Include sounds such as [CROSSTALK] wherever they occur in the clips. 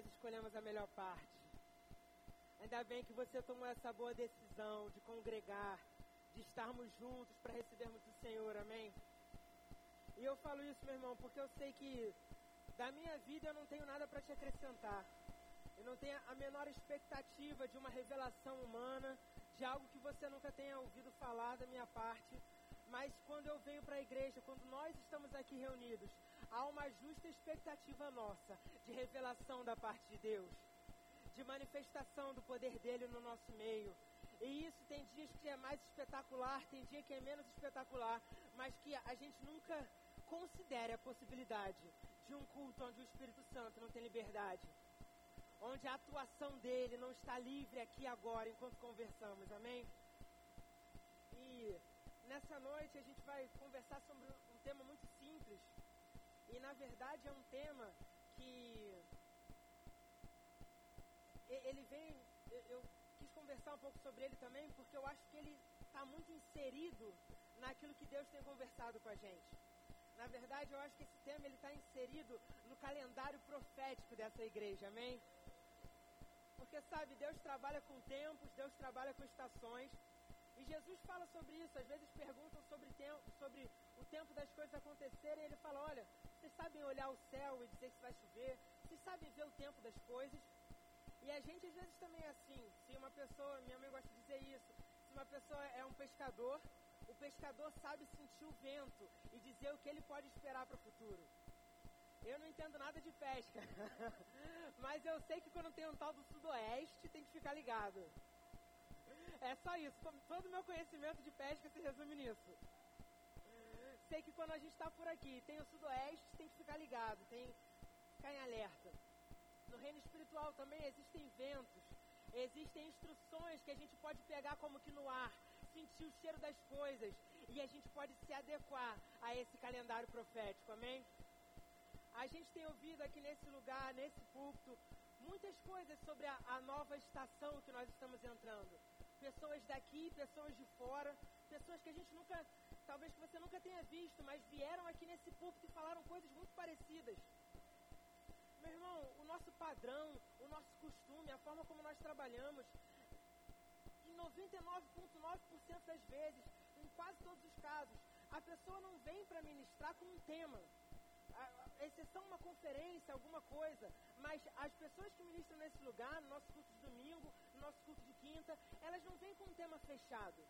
Nós escolhemos a melhor parte. Ainda bem que você tomou essa boa decisão de congregar, de estarmos juntos para recebermos o Senhor, amém? E eu falo isso, meu irmão, porque eu sei que da minha vida eu não tenho nada para te acrescentar. Eu não tenho a menor expectativa de uma revelação humana, de algo que você nunca tenha ouvido falar da minha parte. Mas quando eu venho para a igreja, quando nós estamos aqui reunidos, há uma justa expectativa nossa de revelação da parte de Deus, de manifestação do poder dele no nosso meio. E isso tem dias que é mais espetacular, tem dia que é menos espetacular, mas que a gente nunca considere a possibilidade de um culto onde o Espírito Santo não tem liberdade, onde a atuação dele não está livre aqui agora enquanto conversamos, amém? E nessa noite a gente vai conversar sobre um tema muito e na verdade é um tema que ele vem, eu quis conversar um pouco sobre ele também, porque eu acho que ele está muito inserido naquilo que Deus tem conversado com a gente. Na verdade, eu acho que esse tema ele está inserido no calendário profético dessa igreja, amém? Porque sabe, Deus trabalha com tempos, Deus trabalha com estações. E Jesus fala sobre isso. Às vezes perguntam sobre, tempo, sobre o tempo das coisas acontecerem. E ele fala: Olha, vocês sabem olhar o céu e dizer que vai chover? Vocês sabem ver o tempo das coisas? E a gente às vezes também é assim. Se uma pessoa, minha mãe gosta de dizer isso, se uma pessoa é um pescador, o pescador sabe sentir o vento e dizer o que ele pode esperar para o futuro. Eu não entendo nada de pesca, [LAUGHS] mas eu sei que quando tem um tal do sudoeste tem que ficar ligado. É só isso. Todo o meu conhecimento de pesca se resume nisso. Sei que quando a gente está por aqui, tem o sudoeste, tem que ficar ligado, tem que ficar em alerta. No reino espiritual também existem ventos, existem instruções que a gente pode pegar como que no ar, sentir o cheiro das coisas e a gente pode se adequar a esse calendário profético, amém? A gente tem ouvido aqui nesse lugar, nesse púlpito, muitas coisas sobre a, a nova estação que nós estamos entrando. Pessoas daqui, pessoas de fora, pessoas que a gente nunca, talvez que você nunca tenha visto, mas vieram aqui nesse púlpito e falaram coisas muito parecidas. Meu irmão, o nosso padrão, o nosso costume, a forma como nós trabalhamos, em 99,9% das vezes, em quase todos os casos, a pessoa não vem para ministrar com um tema. Exceção uma conferência, alguma coisa, mas as pessoas que ministram nesse lugar, no nosso culto de domingo, no nosso culto de quinta, elas não vêm com um tema fechado.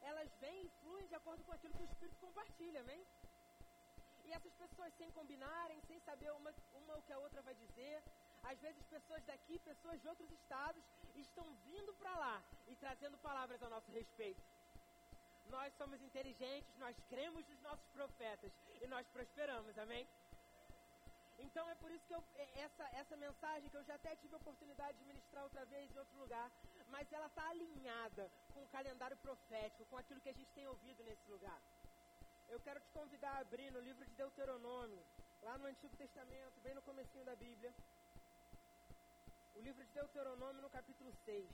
Elas vêm e fluem de acordo com aquilo que o Espírito compartilha, amém? E essas pessoas sem combinarem, sem saber uma, uma o que a outra vai dizer, às vezes pessoas daqui, pessoas de outros estados, estão vindo para lá e trazendo palavras ao nosso respeito. Nós somos inteligentes, nós cremos nos nossos profetas e nós prosperamos, amém? Então é por isso que eu, essa, essa mensagem que eu já até tive a oportunidade de ministrar outra vez em outro lugar, mas ela está alinhada com o calendário profético, com aquilo que a gente tem ouvido nesse lugar. Eu quero te convidar a abrir no livro de Deuteronômio, lá no Antigo Testamento, bem no comecinho da Bíblia. O livro de Deuteronômio no capítulo 6.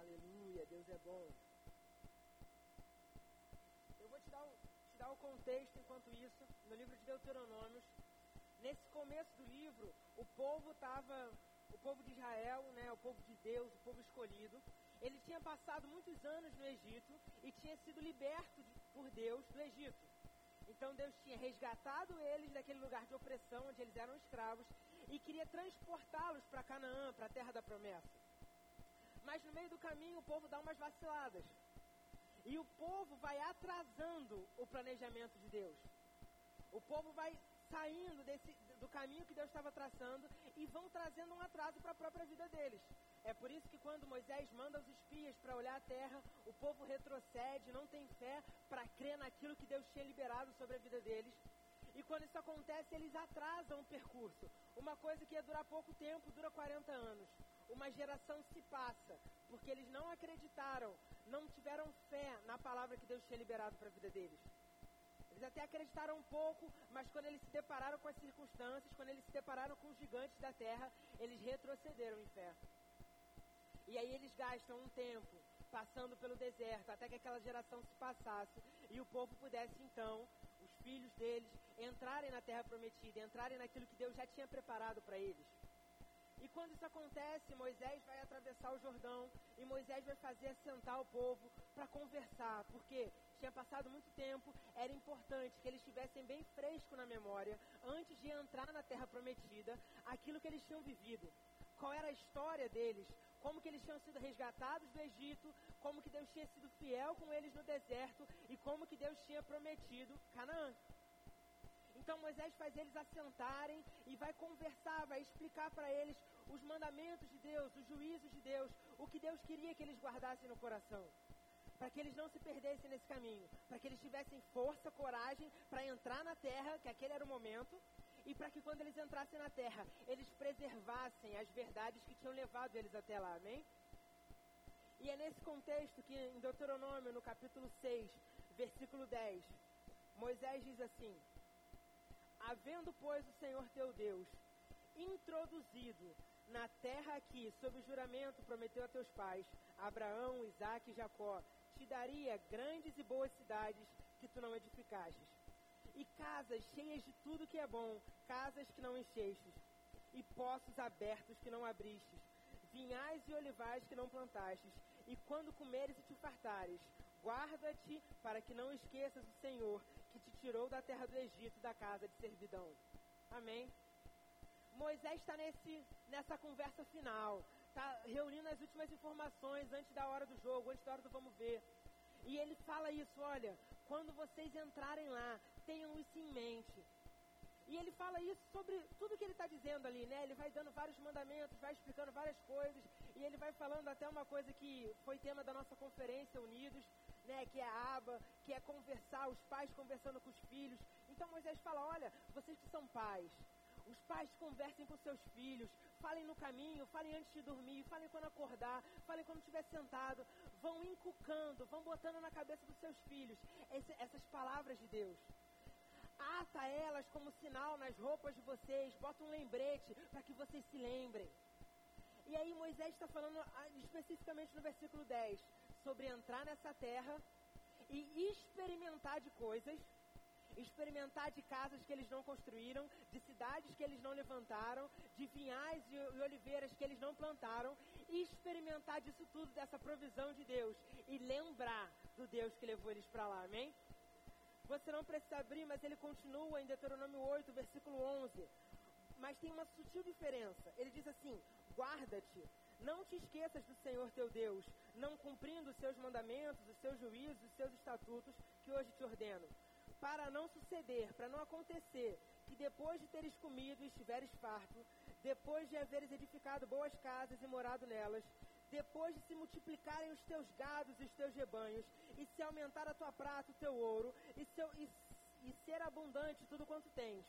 Aleluia, Deus é bom. Eu vou te dar, o, te o contexto enquanto isso, no livro de Deuteronômio. Nesse começo do livro, o povo estava, o povo de Israel, né, o povo de Deus, o povo escolhido, ele tinha passado muitos anos no Egito e tinha sido liberto de, por Deus do Egito. Então Deus tinha resgatado eles daquele lugar de opressão onde eles eram escravos e queria transportá-los para Canaã, para a terra da promessa. Mas no meio do caminho o povo dá umas vaciladas. E o povo vai atrasando o planejamento de Deus. O povo vai saindo desse, do caminho que Deus estava traçando e vão trazendo um atraso para a própria vida deles. É por isso que quando Moisés manda os espias para olhar a terra, o povo retrocede, não tem fé para crer naquilo que Deus tinha liberado sobre a vida deles. E quando isso acontece, eles atrasam o percurso. Uma coisa que ia durar pouco tempo, dura 40 anos. Uma geração se passa, porque eles não acreditaram, não tiveram fé na palavra que Deus tinha liberado para a vida deles. Eles até acreditaram um pouco, mas quando eles se depararam com as circunstâncias, quando eles se depararam com os gigantes da terra, eles retrocederam em fé. E aí eles gastam um tempo passando pelo deserto, até que aquela geração se passasse e o povo pudesse então, os filhos deles, entrarem na terra prometida, entrarem naquilo que Deus já tinha preparado para eles. E quando isso acontece, Moisés vai atravessar o Jordão e Moisés vai fazer assentar o povo para conversar, porque tinha passado muito tempo, era importante que eles estivessem bem fresco na memória, antes de entrar na terra prometida, aquilo que eles tinham vivido. Qual era a história deles, como que eles tinham sido resgatados do Egito, como que Deus tinha sido fiel com eles no deserto e como que Deus tinha prometido Canaã. Então Moisés faz eles assentarem e vai conversar, vai explicar para eles os mandamentos de Deus, os juízos de Deus, o que Deus queria que eles guardassem no coração. Para que eles não se perdessem nesse caminho, para que eles tivessem força, coragem para entrar na terra, que aquele era o momento, e para que quando eles entrassem na terra, eles preservassem as verdades que tinham levado eles até lá, amém? E é nesse contexto que em Deuteronômio, no capítulo 6, versículo 10, Moisés diz assim: Havendo, pois, o Senhor teu Deus introduzido na terra aqui, sob juramento, prometeu a teus pais, Abraão, Isaque e Jacó, te daria grandes e boas cidades que tu não edificastes, e casas cheias de tudo que é bom, casas que não enchestes, e poços abertos que não abristes, vinhais e olivais que não plantastes, e quando comeres e te fartares, guarda-te para que não esqueças o Senhor, que te tirou da terra do Egito, da casa de servidão. Amém? Moisés está nessa conversa final, está reunindo as últimas informações antes da hora do jogo, antes da hora do vamos ver. E ele fala isso, olha, quando vocês entrarem lá, tenham isso em mente. E ele fala isso sobre tudo que ele está dizendo ali, né? Ele vai dando vários mandamentos, vai explicando várias coisas, e ele vai falando até uma coisa que foi tema da nossa conferência Unidos, né? Que é a aba, que é conversar, os pais conversando com os filhos. Então Moisés fala, olha, vocês que são pais, os pais conversem com seus filhos, falem no caminho, falem antes de dormir, falem quando acordar, falem quando estiver sentado, vão inculcando, vão botando na cabeça dos seus filhos esse, essas palavras de Deus ata elas como sinal nas roupas de vocês, bota um lembrete para que vocês se lembrem. E aí Moisés está falando ah, especificamente no versículo 10 sobre entrar nessa terra e experimentar de coisas, experimentar de casas que eles não construíram, de cidades que eles não levantaram, de vinhais e, oliveiras que eles não plantaram, e experimentar disso tudo, dessa provisão de Deus, e lembrar do Deus que levou eles para lá, amém? Você não precisa abrir, mas ele continua em Deuteronômio 8, versículo 11. Mas tem uma sutil diferença. Ele diz assim: guarda-te, não te esqueças do Senhor teu Deus, não cumprindo os seus mandamentos, os seus juízos, os seus estatutos que hoje te ordeno. Para não suceder, para não acontecer, que depois de teres comido e estiveres farto, depois de haveres edificado boas casas e morado nelas, depois de se multiplicarem os teus gados e os teus rebanhos, e se aumentar a tua prata, o teu ouro, e, seu, e, e ser abundante tudo quanto tens,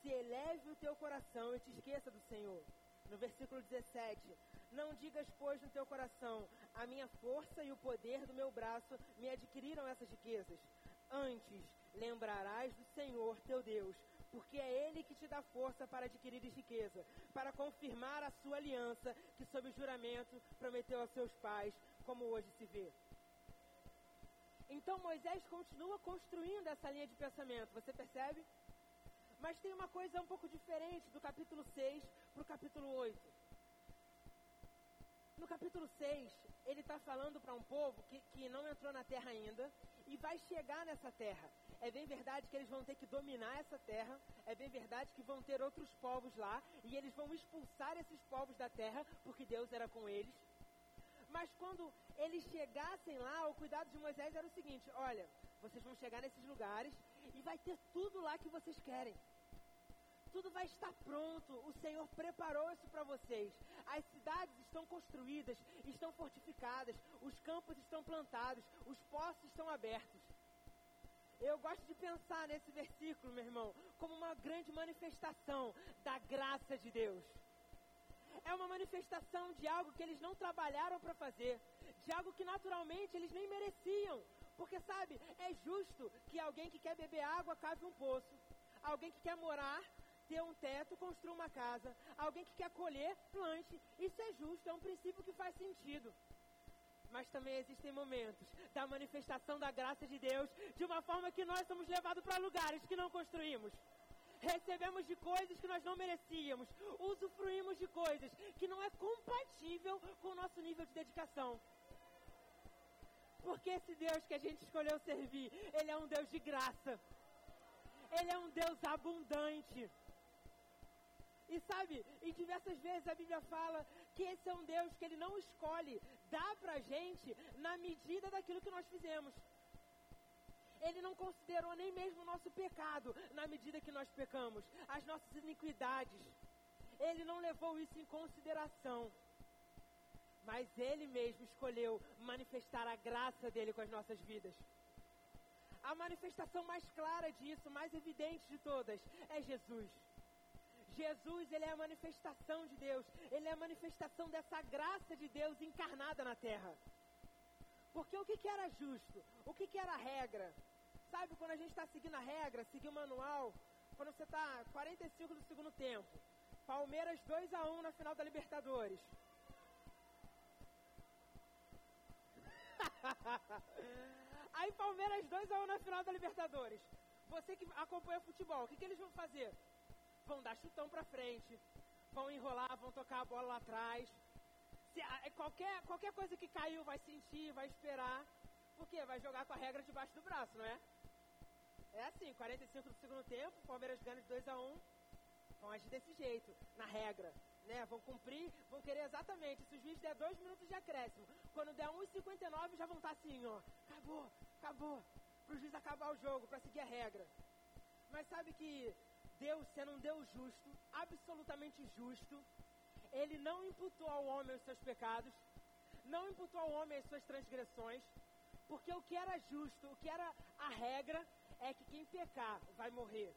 se eleve o teu coração e te esqueça do Senhor. No versículo 17, não digas, pois, no teu coração, a minha força e o poder do meu braço me adquiriram essas riquezas. Antes, lembrarás do Senhor teu Deus, porque é Ele que te dá força para adquirir riqueza, para confirmar a sua aliança, que sob juramento prometeu aos seus pais, como hoje se vê. Então Moisés continua construindo essa linha de pensamento, você percebe? Mas tem uma coisa um pouco diferente do capítulo 6 para o capítulo 8. No capítulo 6, ele está falando para um povo que, que não entrou na terra ainda e vai chegar nessa terra. É bem verdade que eles vão ter que dominar essa terra, é bem verdade que vão ter outros povos lá e eles vão expulsar esses povos da terra porque Deus era com eles. Mas quando eles chegassem lá, o cuidado de Moisés era o seguinte: olha, vocês vão chegar nesses lugares e vai ter tudo lá que vocês querem tudo vai estar pronto. O Senhor preparou isso para vocês. As cidades estão construídas, estão fortificadas, os campos estão plantados, os poços estão abertos. Eu gosto de pensar nesse versículo, meu irmão, como uma grande manifestação da graça de Deus. É uma manifestação de algo que eles não trabalharam para fazer, de algo que naturalmente eles nem mereciam. Porque, sabe, é justo que alguém que quer beber água cave um poço, alguém que quer morar ter um teto, construa uma casa, alguém que quer colher, plante. Isso é justo, é um princípio que faz sentido mas também existem momentos da manifestação da graça de Deus de uma forma que nós somos levados para lugares que não construímos. Recebemos de coisas que nós não merecíamos, usufruímos de coisas que não é compatível com o nosso nível de dedicação. Porque esse Deus que a gente escolheu servir, Ele é um Deus de graça. Ele é um Deus abundante. E sabe, em diversas vezes a Bíblia fala que esse é um Deus que Ele não escolhe dá pra gente na medida daquilo que nós fizemos. Ele não considerou nem mesmo o nosso pecado na medida que nós pecamos, as nossas iniquidades. Ele não levou isso em consideração. Mas ele mesmo escolheu manifestar a graça dele com as nossas vidas. A manifestação mais clara disso, mais evidente de todas, é Jesus. Jesus, ele é a manifestação de Deus. Ele é a manifestação dessa graça de Deus encarnada na terra. Porque o que, que era justo? O que, que era regra? Sabe, quando a gente está seguindo a regra, seguir o manual, quando você está 45 do segundo tempo, Palmeiras 2 a 1 na final da Libertadores. [LAUGHS] Aí Palmeiras 2 a 1 na final da Libertadores. Você que acompanha futebol, o que, que eles vão fazer? Vão dar chutão para frente, vão enrolar, vão tocar a bola lá atrás. Se, é, qualquer, qualquer coisa que caiu vai sentir, vai esperar, porque vai jogar com a regra debaixo do braço, não é? É assim, 45 do segundo tempo, Palmeiras ganha de 2 a 1 vão agir desse jeito, na regra. Né? Vão cumprir, vão querer exatamente. Se os juiz der dois minutos de acréscimo, quando der 1,59 já vão estar assim, ó. Acabou, acabou. Para o juiz acabar o jogo, para seguir a regra. Mas sabe que Deus, sendo um Deus justo, absolutamente justo, ele não imputou ao homem os seus pecados, não imputou ao homem as suas transgressões, porque o que era justo, o que era a regra, é que quem pecar vai morrer.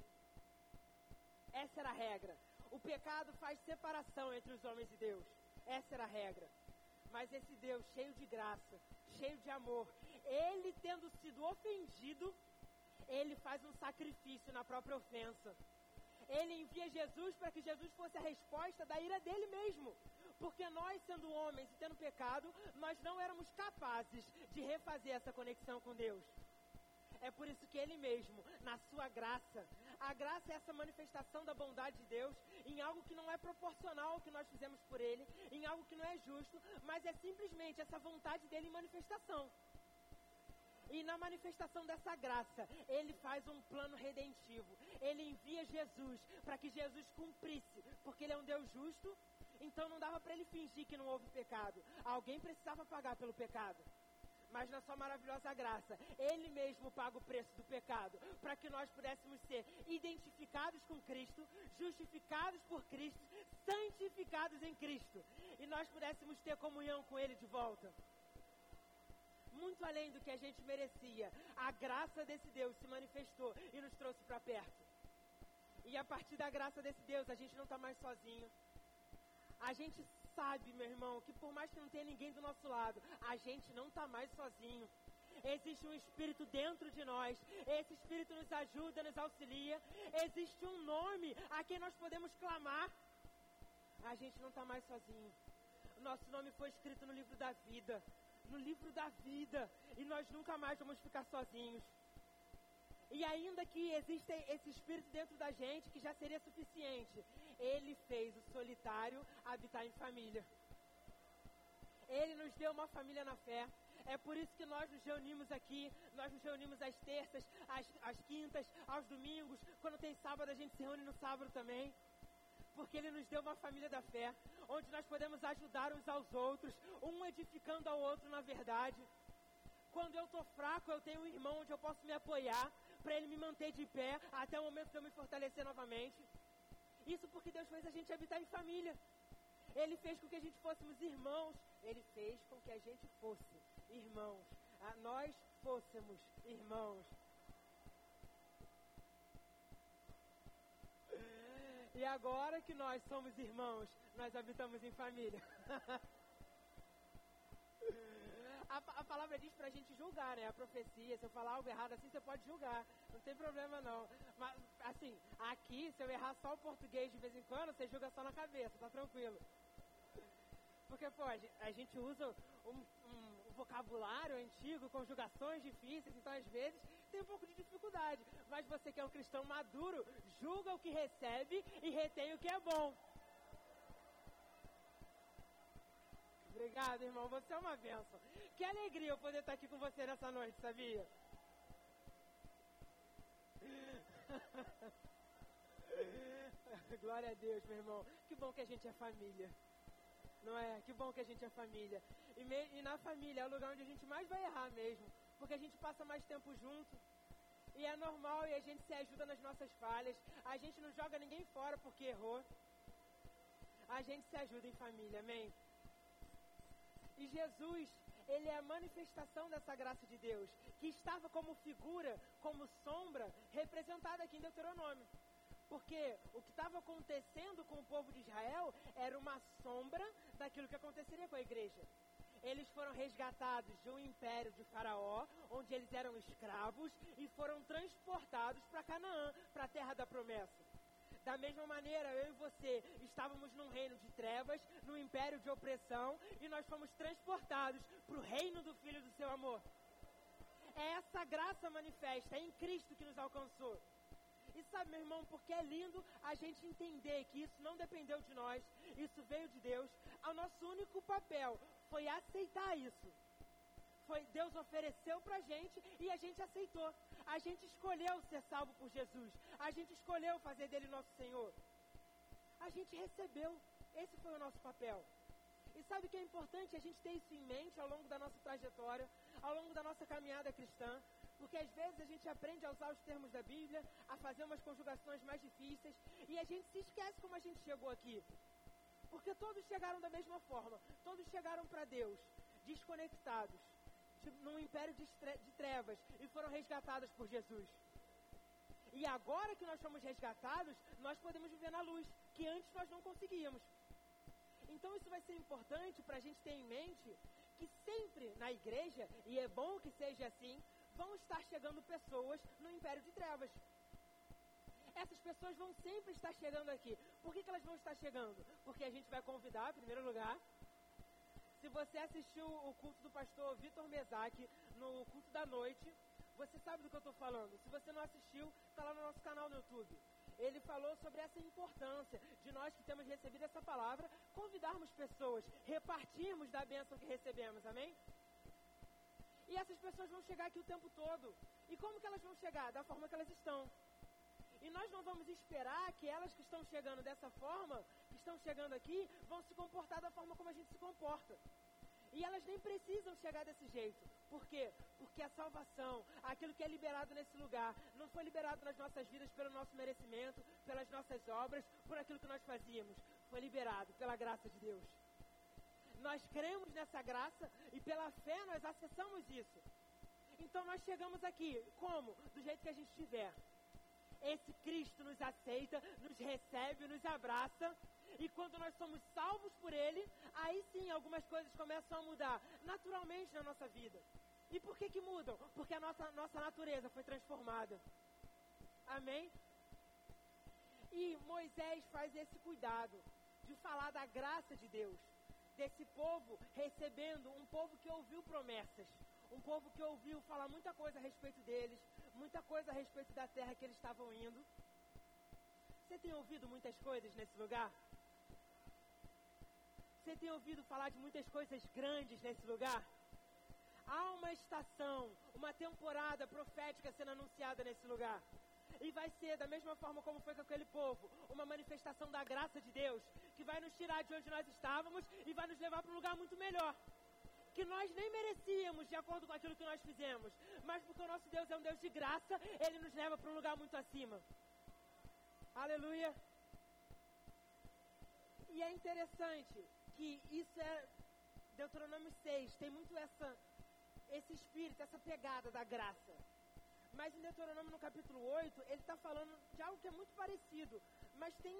Essa era a regra. O pecado faz separação entre os homens e Deus. Essa era a regra. Mas esse Deus, cheio de graça, cheio de amor, ele tendo sido ofendido, ele faz um sacrifício na própria ofensa ele envia Jesus para que Jesus fosse a resposta da ira dele mesmo. Porque nós, sendo homens e tendo pecado, nós não éramos capazes de refazer essa conexão com Deus. É por isso que Ele mesmo, na sua graça, a graça é essa manifestação da bondade de Deus em algo que não é proporcional ao que nós fizemos por Ele, em algo que não é justo, mas é simplesmente essa vontade dele em manifestação. E na manifestação dessa graça, ele faz um plano redentivo. Ele envia Jesus para que Jesus cumprisse, porque ele é um Deus justo. Então não dava para ele fingir que não houve pecado. Alguém precisava pagar pelo pecado. Mas na sua maravilhosa graça, ele mesmo paga o preço do pecado, para que nós pudéssemos ser identificados com Cristo, justificados por Cristo, santificados em Cristo, e nós pudéssemos ter comunhão com ele de volta muito além do que a gente merecia. A graça desse Deus se manifestou e nos trouxe para perto. E a partir da graça desse Deus, a gente não está mais sozinho. A gente sabe, meu irmão, que por mais que não tenha ninguém do nosso lado, a gente não está mais sozinho. Existe um Espírito dentro de nós. Esse Espírito nos ajuda, nos auxilia. Existe um nome a quem nós podemos clamar. A gente não está mais sozinho. Nosso nome foi escrito no livro da vida no livro da vida e nós nunca mais vamos ficar sozinhos. E ainda que exista esse espírito dentro da gente, que já seria suficiente, ele fez o solitário habitar em família. Ele nos deu uma família na fé. É por isso que nós nos reunimos aqui, nós nos reunimos às terças, às, às quintas, aos domingos. Quando tem sábado, a gente se reúne no sábado também porque Ele nos deu uma família da fé, onde nós podemos ajudar uns aos outros, um edificando ao outro na verdade. Quando eu estou fraco, eu tenho um irmão onde eu posso me apoiar, para ele me manter de pé, até o momento de eu me fortalecer novamente. Isso porque Deus fez a gente habitar em família. Ele fez com que a gente fôssemos irmãos. Ele fez com que a gente fosse irmãos. A nós fôssemos irmãos. E agora que nós somos irmãos, nós habitamos em família. [LAUGHS] a, a, palavra diz pra gente julgar, né? A profecia, se eu falar algo errado assim, você pode julgar. Não tem problema não. Mas, assim, aqui, se eu errar só o português de vez em quando, você julga só na cabeça, tá tranquilo. Porque, pô, a gente usa um, um, vocabulário antigo, conjugações difíceis, então às vezes tem um pouco de dificuldade. Mas você que é um cristão maduro, julga o que recebe e retém o que é bom. Obrigado, irmão. Você é uma benção. Que alegria eu poder estar aqui com você nessa noite, sabia? [LAUGHS] Glória a Deus, meu irmão. Que bom que a gente é família. Não é? Que bom que a gente é família. E, me, e na família é o lugar onde a gente mais vai errar mesmo. Porque a gente passa mais tempo junto. E é normal e a gente se ajuda nas nossas falhas. A gente não joga ninguém fora porque errou. A gente se ajuda em família, amém? E Jesus, ele é a manifestação dessa graça de Deus, que estava como figura, como sombra, representada aqui em Deuteronômio. Porque o que estava acontecendo com o povo de Israel era uma sombra daquilo que aconteceria com a igreja. Eles foram resgatados de um império de Faraó, onde eles eram escravos, e foram transportados para Canaã, para a terra da promessa. Da mesma maneira, eu e você estávamos num reino de trevas, num império de opressão, e nós fomos transportados para o reino do Filho do seu amor. É essa graça manifesta, é em Cristo que nos alcançou. E sabe, meu irmão, porque é lindo a gente entender que isso não dependeu de nós, isso veio de Deus. O nosso único papel foi aceitar isso. Foi Deus ofereceu pra gente e a gente aceitou. A gente escolheu ser salvo por Jesus. A gente escolheu fazer dele nosso Senhor. A gente recebeu. Esse foi o nosso papel. E sabe o que é importante a gente ter isso em mente ao longo da nossa trajetória, ao longo da nossa caminhada cristã? Porque às vezes a gente aprende a usar os termos da Bíblia, a fazer umas conjugações mais difíceis, e a gente se esquece como a gente chegou aqui. Porque todos chegaram da mesma forma, todos chegaram para Deus, desconectados num império de, de trevas e foram resgatadas por Jesus. E agora que nós somos resgatados, nós podemos viver na luz, que antes nós não conseguíamos. Então isso vai ser importante para a gente ter em mente que sempre na igreja, e é bom que seja assim, vão estar chegando pessoas no império de trevas. Essas pessoas vão sempre estar chegando aqui. Por que, que elas vão estar chegando? Porque a gente vai convidar, em primeiro lugar, se você assistiu o culto do pastor Vitor Mesac no culto da noite, você sabe do que eu estou falando. Se você não assistiu, está lá no nosso canal no YouTube. Ele falou sobre essa importância de nós que temos recebido essa palavra, convidarmos pessoas, repartirmos da bênção que recebemos, amém? E essas pessoas vão chegar aqui o tempo todo. E como que elas vão chegar? Da forma que elas estão. E nós não vamos esperar que elas que estão chegando dessa forma, que estão chegando aqui, vão se comportar da forma como a gente se comporta. E elas nem precisam chegar desse jeito. Por quê? Porque a salvação, aquilo que é liberado nesse lugar, não foi liberado nas nossas vidas pelo nosso merecimento, pelas nossas obras, por aquilo que nós fazíamos. Foi liberado pela graça de Deus. Nós cremos nessa graça e pela fé nós acessamos isso. Então nós chegamos aqui, como? Do jeito que a gente estiver esse Cristo nos aceita, nos recebe, nos abraça. E quando nós somos salvos por Ele, aí sim algumas coisas começam a mudar naturalmente na nossa vida. E por que que mudam? Porque a nossa, nossa natureza foi transformada. Amém? E Moisés faz esse cuidado de falar da graça de Deus, desse povo recebendo, um povo que ouviu promessas, um povo que ouviu falar muita coisa a respeito deles, muita coisa a respeito da terra que eles estavam indo. Você tem ouvido muitas coisas nesse lugar? Você tem ouvido falar de muitas coisas grandes nesse lugar? Há uma estação, uma temporada profética sendo anunciada nesse lugar. E vai ser, da mesma forma como foi com aquele povo, uma manifestação da graça de Deus, que vai nos tirar de onde nós estávamos e vai nos levar para um lugar muito melhor que nós nem merecíamos de acordo com aquilo que nós fizemos, mas porque o nosso Deus é um Deus de graça, ele nos leva para um lugar muito acima. Aleluia. E é interessante que isso é Deuteronômio 6, tem muito essa esse espírito, essa pegada da graça. Mas em Deuteronômio no capítulo 8, ele está falando de algo que é muito parecido, mas tem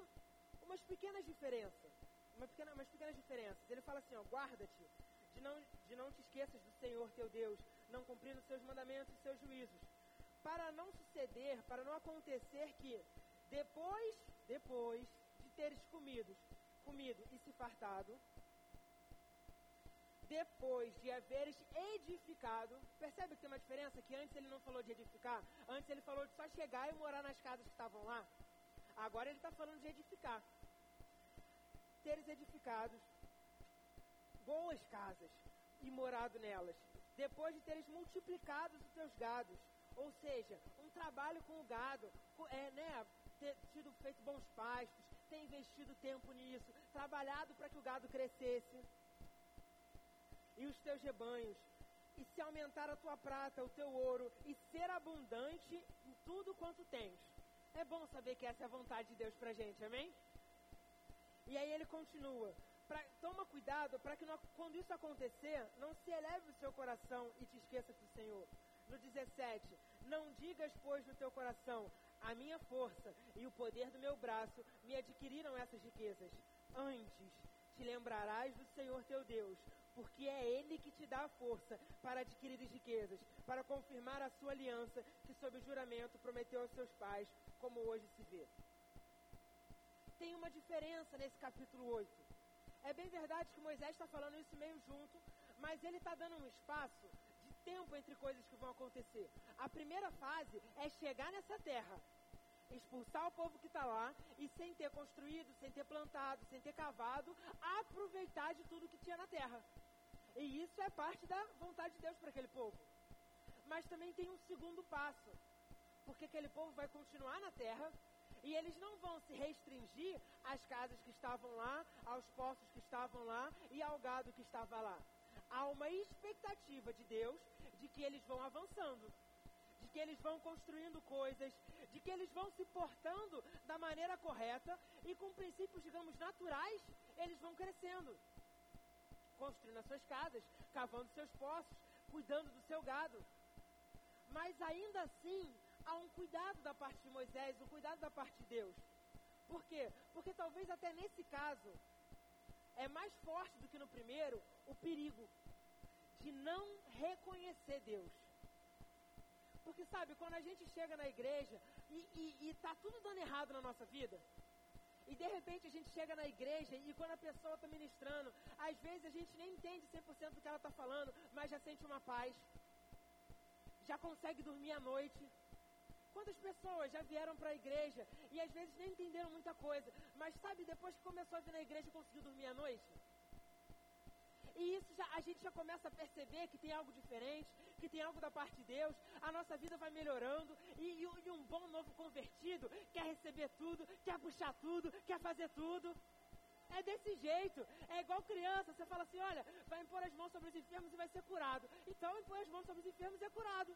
umas pequenas diferenças. Uma pequena, umas pequenas diferenças. Ele fala assim, ó, guarda-te de não, de não te esqueças do Senhor teu Deus, não cumprindo seus mandamentos e seus juízos. Para não suceder, para não acontecer que depois, depois de teres comido, comido e se fartado, depois de haveres edificado, percebe que tem uma diferença? Que antes ele não falou de edificar, antes ele falou de só chegar e morar nas casas que estavam lá. Agora ele está falando de edificar. Teres edificados boas casas e morado nelas, depois de teres multiplicado os teus gados, ou seja, um trabalho com o gado, é, né, ter tido feito bons pastos, ter investido tempo nisso, trabalhado para que o gado crescesse e os teus rebanhos, e se aumentar a tua prata, o teu ouro, e ser abundante em tudo quanto tens. É bom saber que essa é a vontade de Deus para gente, amém? E aí ele continua: pra, toma cuidado para que quando isso acontecer, não se eleve o seu coração e te esqueça do Senhor. No 17, não digas, pois, no teu coração, a minha força e o poder do meu braço me adquiriram essas riquezas. Antes, te lembrarás do Senhor teu Deus, porque é Ele que te dá a força para adquirir as riquezas, para confirmar a sua aliança que, sob juramento, prometeu aos seus pais, como hoje se vê. Tem uma diferença nesse capítulo 8. É bem verdade que Moisés está falando isso meio junto, mas ele está dando um espaço de tempo entre coisas que vão acontecer. A primeira fase é chegar nessa terra, expulsar o povo que está lá e sem ter construído, sem ter plantado, sem ter cavado, aproveitar de tudo que tinha na terra. E isso é parte da vontade de Deus para aquele povo. Mas também tem um segundo passo, porque aquele povo vai continuar na terra e eles não vão se restringir às casas que estavam lá, aos poços que estavam lá e ao gado que estava lá. Há uma expectativa de Deus de que eles vão avançando de que eles vão construindo coisas, de que eles vão se portando da maneira correta e com princípios, digamos, naturais, eles vão crescendo. Construindo as suas casas, cavando seus poços, cuidando do seu gado. Mas ainda assim, há um cuidado da parte de Moisés, um cuidado da parte de Deus. Por quê? Porque talvez até nesse caso é mais forte do que no primeiro o perigo de não reconhecer Deus. Porque, sabe, quando a gente chega na igreja e está tudo dando errado na nossa vida, e de repente a gente chega na igreja e quando a pessoa está ministrando, às vezes a gente nem entende 100% do que ela está falando, mas já sente uma paz, já consegue dormir à noite. Quantas pessoas já vieram para a igreja e às vezes nem entenderam muita coisa, mas sabe, depois que começou a vir na igreja conseguiu dormir à noite? E isso já, a gente já começa a perceber que tem algo diferente, que tem algo da parte de Deus, a nossa vida vai melhorando e, e, e um bom novo convertido quer receber tudo, quer puxar tudo, quer fazer tudo. É desse jeito. É igual criança. Você fala assim: olha, vai impor as mãos sobre os enfermos e vai ser curado. Então, impõe as mãos sobre os enfermos e é curado.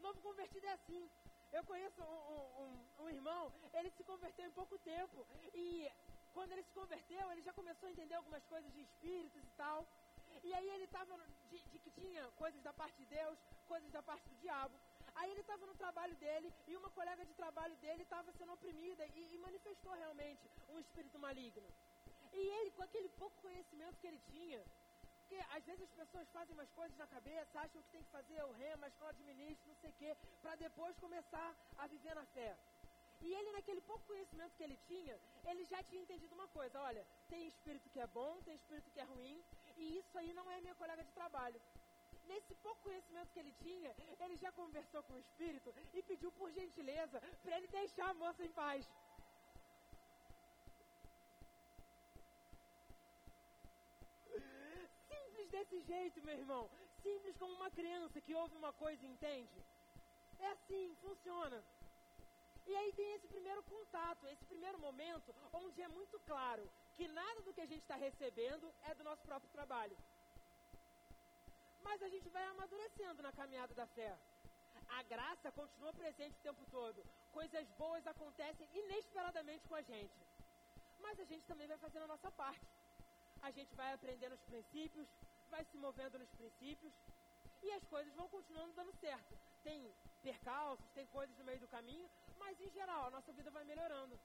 Novo convertido é assim. Eu conheço um, um, um, irmão, ele se converteu em pouco tempo. E quando ele se converteu, ele já começou a entender algumas coisas de espíritos e tal. E aí ele estava de, de, que tinha coisas da parte de Deus, coisas da parte do diabo. Aí ele estava no trabalho dele e uma colega de trabalho dele estava sendo oprimida e, e, manifestou realmente um espírito maligno. E ele, com aquele pouco conhecimento que ele tinha, porque às vezes as pessoas fazem umas coisas na cabeça, acham que tem que fazer o rema, a escola de ministro, não sei o quê, para depois começar a viver na fé. E ele, naquele pouco conhecimento que ele tinha, ele já tinha entendido uma coisa: olha, tem espírito que é bom, tem espírito que é ruim, e isso aí não é minha colega de trabalho. Nesse pouco conhecimento que ele tinha, ele já conversou com o espírito e pediu por gentileza para ele deixar a moça em paz. Simples desse jeito, meu irmão. Simples como uma criança que ouve uma coisa e entende. É assim, funciona. E aí tem esse primeiro contato, esse primeiro momento, onde é muito claro que nada do que a gente está recebendo é do nosso próprio trabalho. Mas a gente vai amadurecendo na caminhada da fé. A graça continua presente o tempo todo. Coisas boas acontecem inesperadamente com a gente. Mas a gente também vai fazendo a nossa parte. A gente vai aprendendo os princípios, vai se movendo nos princípios e as coisas vão continuando dando certo. Tem percalços, tem coisas no meio do caminho, mas em geral a nossa vida vai melhorando.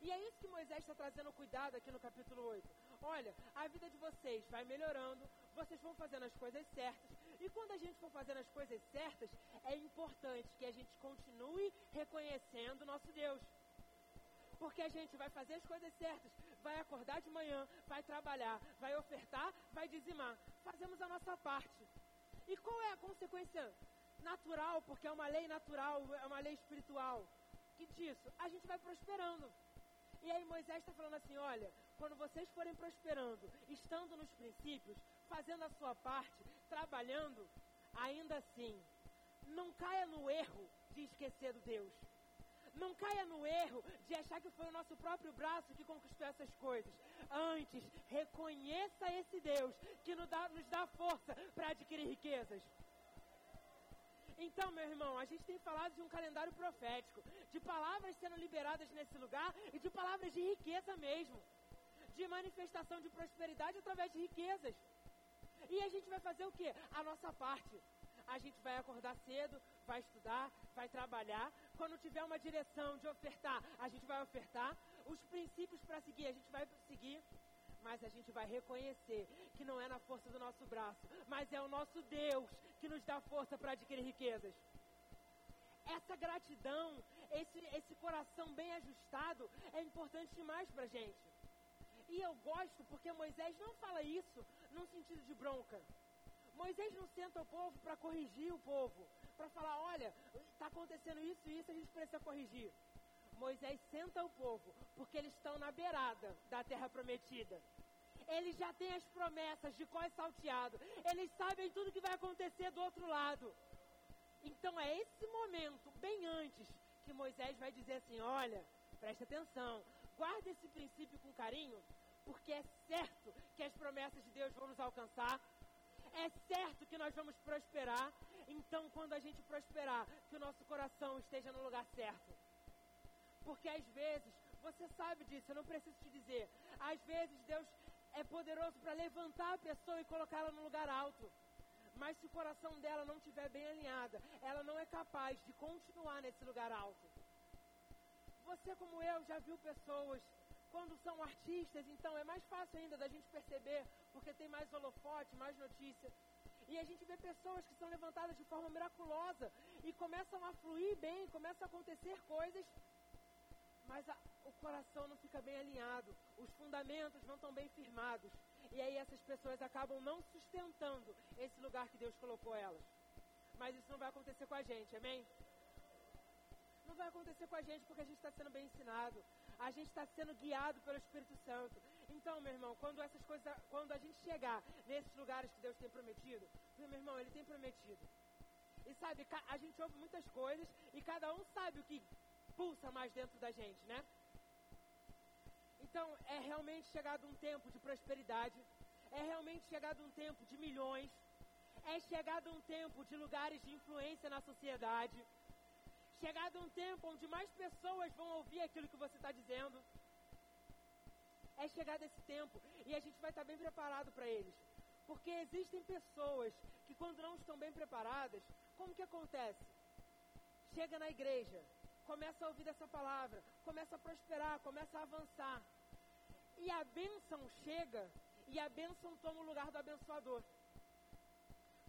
E é isso que Moisés está trazendo cuidado aqui no capítulo 8. Olha, a vida de vocês vai melhorando, vocês vão fazendo as coisas certas. E quando a gente for fazendo as coisas certas, é importante que a gente continue reconhecendo o nosso Deus. Porque a gente vai fazer as coisas certas, vai acordar de manhã, vai trabalhar, vai ofertar, vai dizimar. Fazemos a nossa parte. E qual é a consequência natural, porque é uma lei natural, é uma lei espiritual? Que disso? A gente vai prosperando. E aí Moisés está falando assim: olha, quando vocês forem prosperando, estando nos princípios, fazendo a sua parte, trabalhando, ainda assim, não caia no erro de esquecer do Deus. Não caia no erro de achar que foi o nosso próprio braço que conquistou essas coisas. Antes, reconheça esse Deus que nos dá, nos dá força para adquirir riquezas. Então, meu irmão, a gente tem falado de um calendário profético, de palavras sendo liberadas nesse lugar e de palavras de riqueza mesmo, de manifestação de prosperidade através de riquezas. E a gente vai fazer o quê? A nossa parte. A gente vai acordar cedo, vai estudar, vai trabalhar. Quando tiver uma direção de ofertar, a gente vai ofertar. Os princípios para seguir, a gente vai seguir mas a gente vai reconhecer que não é na força do nosso braço, mas é o nosso Deus que nos dá força para adquirir riquezas. Essa gratidão, esse, esse coração bem ajustado, é importante demais para a gente. E eu gosto porque Moisés não fala isso num sentido de bronca. Moisés não senta o povo para corrigir o povo, para falar, olha, está acontecendo isso e isso, a gente precisa corrigir. Moisés senta o povo, porque eles estão na beirada da terra prometida. Eles já têm as promessas de qual é salteado. Eles sabem tudo que vai acontecer do outro lado. Então é esse momento, bem antes, que Moisés vai dizer assim: olha, preste atenção, guarde esse princípio com carinho, porque é certo que as promessas de Deus vão nos alcançar. É certo que nós vamos prosperar. Então, quando a gente prosperar, que o nosso coração esteja no lugar certo. Porque às vezes, você sabe disso, eu não preciso te dizer. Às vezes Deus é poderoso para levantar a pessoa e colocá-la no lugar alto. Mas se o coração dela não estiver bem alinhada, ela não é capaz de continuar nesse lugar alto. Você, como eu, já viu pessoas quando são artistas, então é mais fácil ainda da gente perceber, porque tem mais holofote, mais notícia. E a gente vê pessoas que são levantadas de forma miraculosa e começam a fluir bem, começam a acontecer coisas mas a, o coração não fica bem alinhado, os fundamentos não estão bem firmados. E aí essas pessoas acabam não sustentando esse lugar que Deus colocou elas. Mas isso não vai acontecer com a gente, amém? Não vai acontecer com a gente porque a gente está sendo bem ensinado. A gente está sendo guiado pelo Espírito Santo. Então, meu irmão, quando essas coisas, quando a gente chegar nesses lugares que Deus tem prometido, meu irmão, Ele tem prometido. E sabe, a gente ouve muitas coisas e cada um sabe o que pulsa mais dentro da gente, né? Então, é realmente chegado um tempo de prosperidade, é realmente chegado um tempo de milhões, é chegado um tempo de lugares de influência na sociedade, chegado um tempo onde mais pessoas vão ouvir aquilo que você está dizendo. É chegado esse tempo e a gente vai estar tá bem preparado para eles. Porque existem pessoas que quando não estão bem preparadas, como que acontece? Chega na igreja, começa a ouvir essa palavra, começa a prosperar, começa a avançar. E a bênção chega e a bênção toma o lugar do abençoador.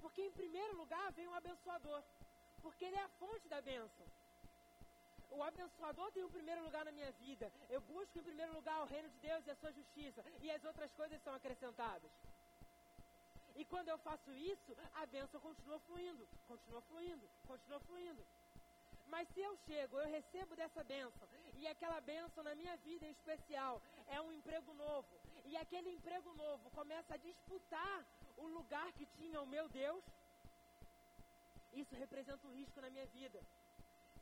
Porque em primeiro lugar vem o abençoador, porque ele é a fonte da bênção. O abençoador tem o primeiro lugar na minha vida. Eu busco em primeiro lugar o reino de Deus e a sua justiça, e as outras coisas são acrescentadas. E quando eu faço isso, a bênção continua fluindo, continua fluindo, continua fluindo. Mas se eu chego, eu recebo dessa bênção, e aquela bênção na minha vida em especial é um emprego novo, e aquele emprego novo começa a disputar o lugar que tinha o meu Deus, isso representa um risco na minha vida.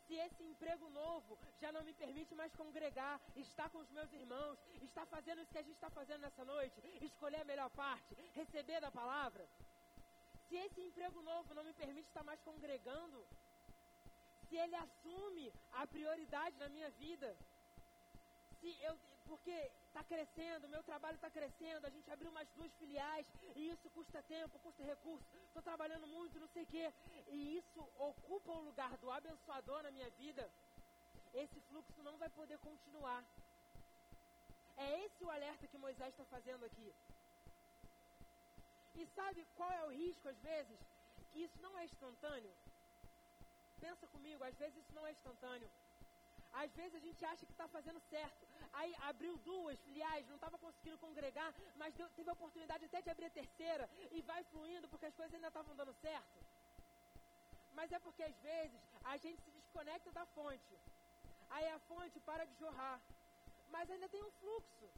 Se esse emprego novo já não me permite mais congregar, estar com os meus irmãos, estar fazendo isso que a gente está fazendo nessa noite, escolher a melhor parte, receber da palavra. Se esse emprego novo não me permite estar mais congregando, se ele assume a prioridade na minha vida, se eu, porque está crescendo, meu trabalho está crescendo, a gente abriu mais duas filiais, e isso custa tempo, custa recurso, estou trabalhando muito, não sei o quê, e isso ocupa o lugar do abençoador na minha vida, esse fluxo não vai poder continuar. É esse o alerta que Moisés está fazendo aqui. E sabe qual é o risco, às vezes? Que isso não é instantâneo. Pensa comigo, às vezes isso não é instantâneo. Às vezes a gente acha que está fazendo certo. Aí abriu duas filiais, não estava conseguindo congregar, mas deu, teve a oportunidade até de abrir a terceira e vai fluindo porque as coisas ainda estavam dando certo. Mas é porque às vezes a gente se desconecta da fonte. Aí a fonte para de jorrar. Mas ainda tem um fluxo.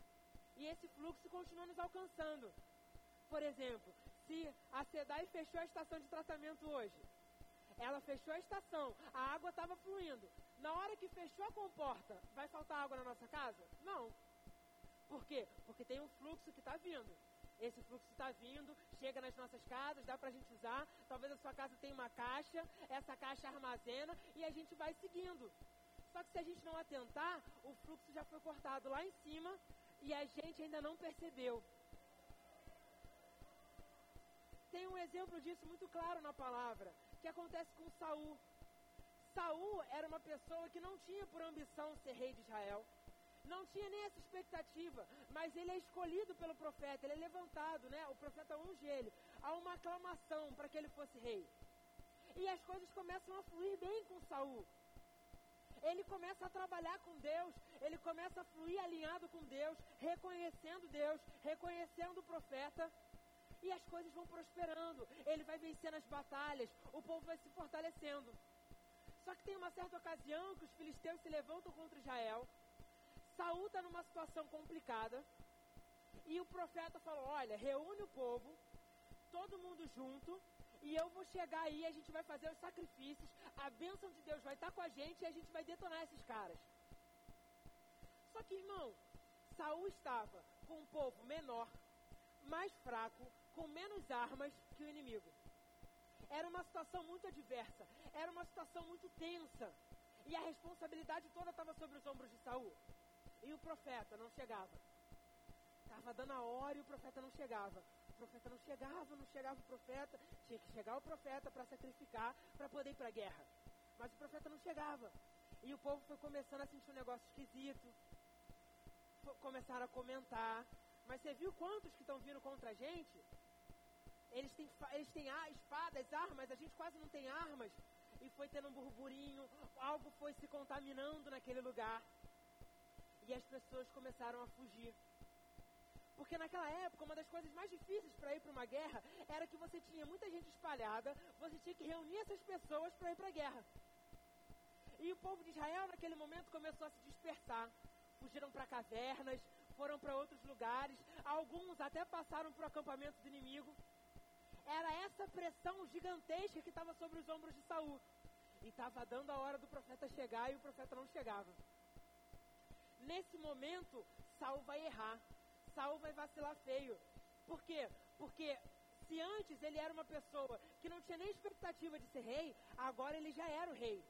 E esse fluxo continua nos alcançando. Por exemplo, se a SEDAI fechou a estação de tratamento hoje, ela fechou a estação, a água estava fluindo. Na hora que fechou a comporta, vai faltar água na nossa casa? Não. Por quê? Porque tem um fluxo que está vindo. Esse fluxo está vindo, chega nas nossas casas, dá para a gente usar. Talvez a sua casa tenha uma caixa, essa caixa armazena e a gente vai seguindo. Só que se a gente não atentar, o fluxo já foi cortado lá em cima e a gente ainda não percebeu. Tem um exemplo disso muito claro na palavra, que acontece com Saul. Saul era uma pessoa que não tinha por ambição ser rei de Israel. Não tinha nem essa expectativa, mas ele é escolhido pelo profeta, ele é levantado, né? O profeta unge ele. Há uma aclamação para que ele fosse rei. E as coisas começam a fluir bem com Saul. Ele começa a trabalhar com Deus, ele começa a fluir alinhado com Deus, reconhecendo Deus, reconhecendo o profeta. E as coisas vão prosperando, ele vai vencendo as batalhas, o povo vai se fortalecendo. Só que tem uma certa ocasião que os filisteus se levantam contra Israel. Saul está numa situação complicada. E o profeta falou: Olha, reúne o povo, todo mundo junto, e eu vou chegar aí, a gente vai fazer os sacrifícios, a bênção de Deus vai estar com a gente e a gente vai detonar esses caras. Só que, irmão, Saul estava com um povo menor, mais fraco, com menos armas que o inimigo. Era uma situação muito adversa, era uma situação muito tensa. E a responsabilidade toda estava sobre os ombros de Saul. E o profeta não chegava. Estava dando a hora e o profeta não chegava. O profeta não chegava, não chegava o profeta. Tinha que chegar o profeta para sacrificar, para poder ir para a guerra. Mas o profeta não chegava. E o povo foi começando a sentir um negócio esquisito. Começaram a comentar. Mas você viu quantos que estão vindo contra a gente? Eles têm, eles têm espadas, armas, a gente quase não tem armas. E foi tendo um burburinho, algo foi se contaminando naquele lugar. E as pessoas começaram a fugir. Porque naquela época, uma das coisas mais difíceis para ir para uma guerra era que você tinha muita gente espalhada, você tinha que reunir essas pessoas para ir para a guerra. E o povo de Israel, naquele momento, começou a se dispersar. Fugiram para cavernas, foram para outros lugares, alguns até passaram para o acampamento do inimigo. Era essa pressão gigantesca que estava sobre os ombros de Saul. E estava dando a hora do profeta chegar e o profeta não chegava. Nesse momento, Saul vai errar. Saul vai vacilar feio. Por quê? Porque se antes ele era uma pessoa que não tinha nem expectativa de ser rei, agora ele já era o rei.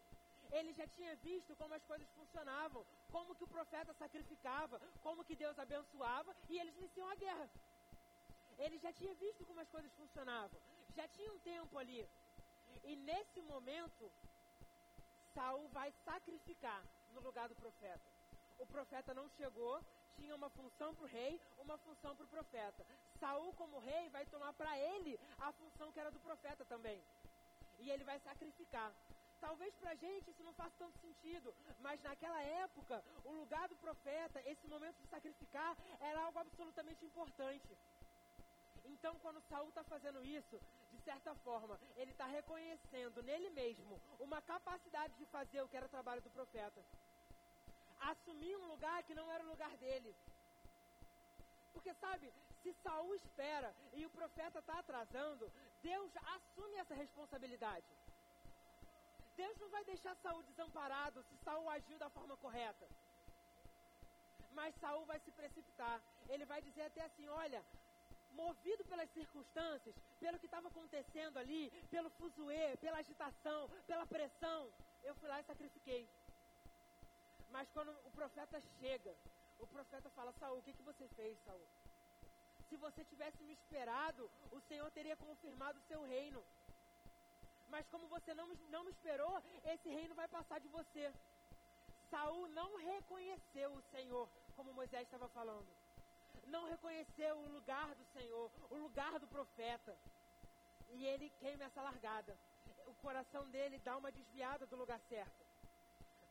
Ele já tinha visto como as coisas funcionavam, como que o profeta sacrificava, como que Deus abençoava, e eles iniciam a guerra. Ele já tinha visto como as coisas funcionavam. Já tinha um tempo ali. E nesse momento, Saul vai sacrificar no lugar do profeta. O profeta não chegou, tinha uma função para o rei, uma função para o profeta. Saul, como rei, vai tomar para ele a função que era do profeta também. E ele vai sacrificar. Talvez para a gente isso não faça tanto sentido, mas naquela época, o lugar do profeta, esse momento de sacrificar, era algo absolutamente importante. Então, quando Saul está fazendo isso, de certa forma, ele está reconhecendo nele mesmo uma capacidade de fazer o que era o trabalho do profeta. Assumir um lugar que não era o lugar dele. Porque sabe, se Saul espera e o profeta está atrasando, Deus assume essa responsabilidade. Deus não vai deixar Saul desamparado se Saul agiu da forma correta. Mas Saul vai se precipitar. Ele vai dizer até assim: olha, movido pelas circunstâncias, pelo que estava acontecendo ali, pelo fuzuê, pela agitação, pela pressão, eu fui lá e sacrifiquei. Mas quando o profeta chega, o profeta fala, Saul, o que, que você fez, Saul? Se você tivesse me esperado, o Senhor teria confirmado o seu reino. Mas como você não, não me esperou, esse reino vai passar de você. Saul não reconheceu o Senhor como Moisés estava falando. Não reconheceu o lugar do Senhor, o lugar do profeta. E ele queima essa largada. O coração dele dá uma desviada do lugar certo.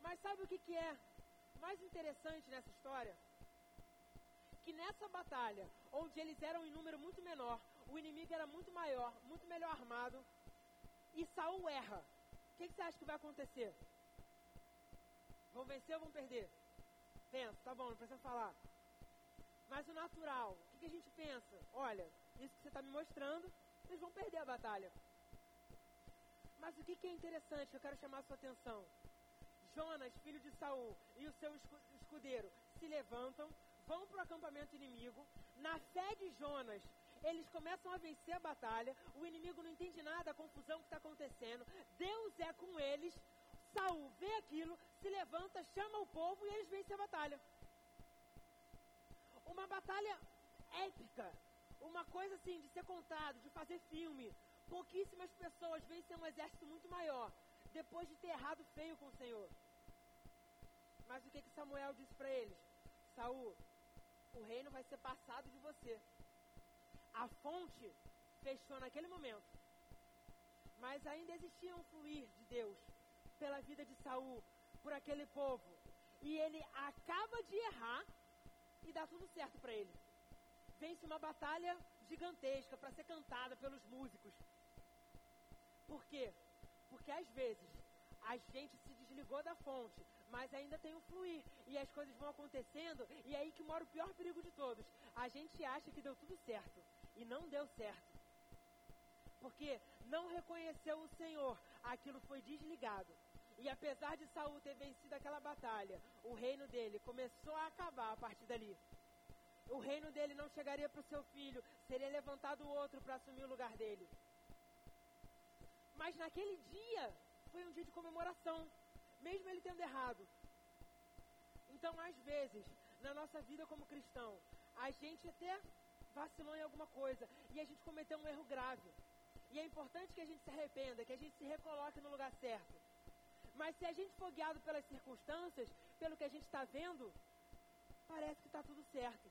Mas sabe o que, que é mais interessante nessa história? Que nessa batalha, onde eles eram em número muito menor, o inimigo era muito maior, muito melhor armado, e Saul erra. O que, que você acha que vai acontecer? Vão vencer ou vão perder? Pensa, tá bom, não precisa falar. Mas o natural, o que, que a gente pensa? Olha, isso que você está me mostrando, eles vão perder a batalha. Mas o que, que é interessante, eu quero chamar a sua atenção? Jonas, filho de Saul, e o seu escudeiro se levantam, vão para o acampamento inimigo. Na fé de Jonas, eles começam a vencer a batalha. O inimigo não entende nada, a confusão que está acontecendo. Deus é com eles. Saul vê aquilo, se levanta, chama o povo e eles vencem a batalha. Uma batalha épica, uma coisa assim de ser contado, de fazer filme. Pouquíssimas pessoas vencem um exército muito maior depois de ter errado feio com o Senhor. Mas o que, que Samuel disse para eles? Saul, o reino vai ser passado de você. A fonte fechou naquele momento. Mas ainda existia um fluir de Deus pela vida de Saul, por aquele povo. E ele acaba de errar e dá tudo certo para ele. Vence uma batalha gigantesca para ser cantada pelos músicos. Por quê? Porque às vezes a gente se desligou da fonte, mas ainda tem um fluir e as coisas vão acontecendo e é aí que mora o pior perigo de todos. A gente acha que deu tudo certo e não deu certo. Porque não reconheceu o Senhor, aquilo foi desligado. E apesar de Saul ter vencido aquela batalha, o reino dele começou a acabar a partir dali. O reino dele não chegaria para o seu filho, seria levantado outro para assumir o lugar dele. Mas naquele dia foi um dia de comemoração, mesmo ele tendo errado. Então, às vezes, na nossa vida como cristão, a gente até vacilou em alguma coisa e a gente cometeu um erro grave. E é importante que a gente se arrependa, que a gente se recoloque no lugar certo. Mas se a gente for guiado pelas circunstâncias, pelo que a gente está vendo, parece que está tudo certo.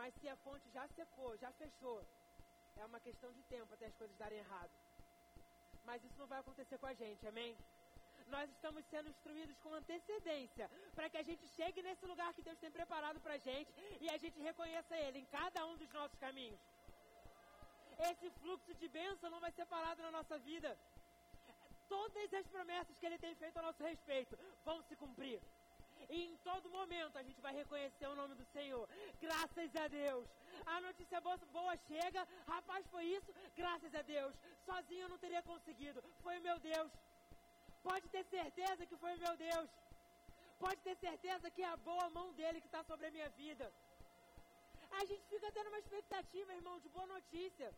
Mas se a fonte já secou, já fechou, é uma questão de tempo até as coisas darem errado. Mas isso não vai acontecer com a gente, amém? Nós estamos sendo instruídos com antecedência para que a gente chegue nesse lugar que Deus tem preparado para a gente e a gente reconheça Ele em cada um dos nossos caminhos. Esse fluxo de bênção não vai ser parado na nossa vida todas as promessas que ele tem feito a nosso respeito vão se cumprir. E em todo momento a gente vai reconhecer o nome do Senhor. Graças a Deus. A notícia boa, chega. Rapaz, foi isso? Graças a Deus. Sozinho eu não teria conseguido. Foi o meu Deus. Pode ter certeza que foi o meu Deus. Pode ter certeza que é a boa mão dele que está sobre a minha vida. A gente fica tendo uma expectativa, irmão, de boa notícia.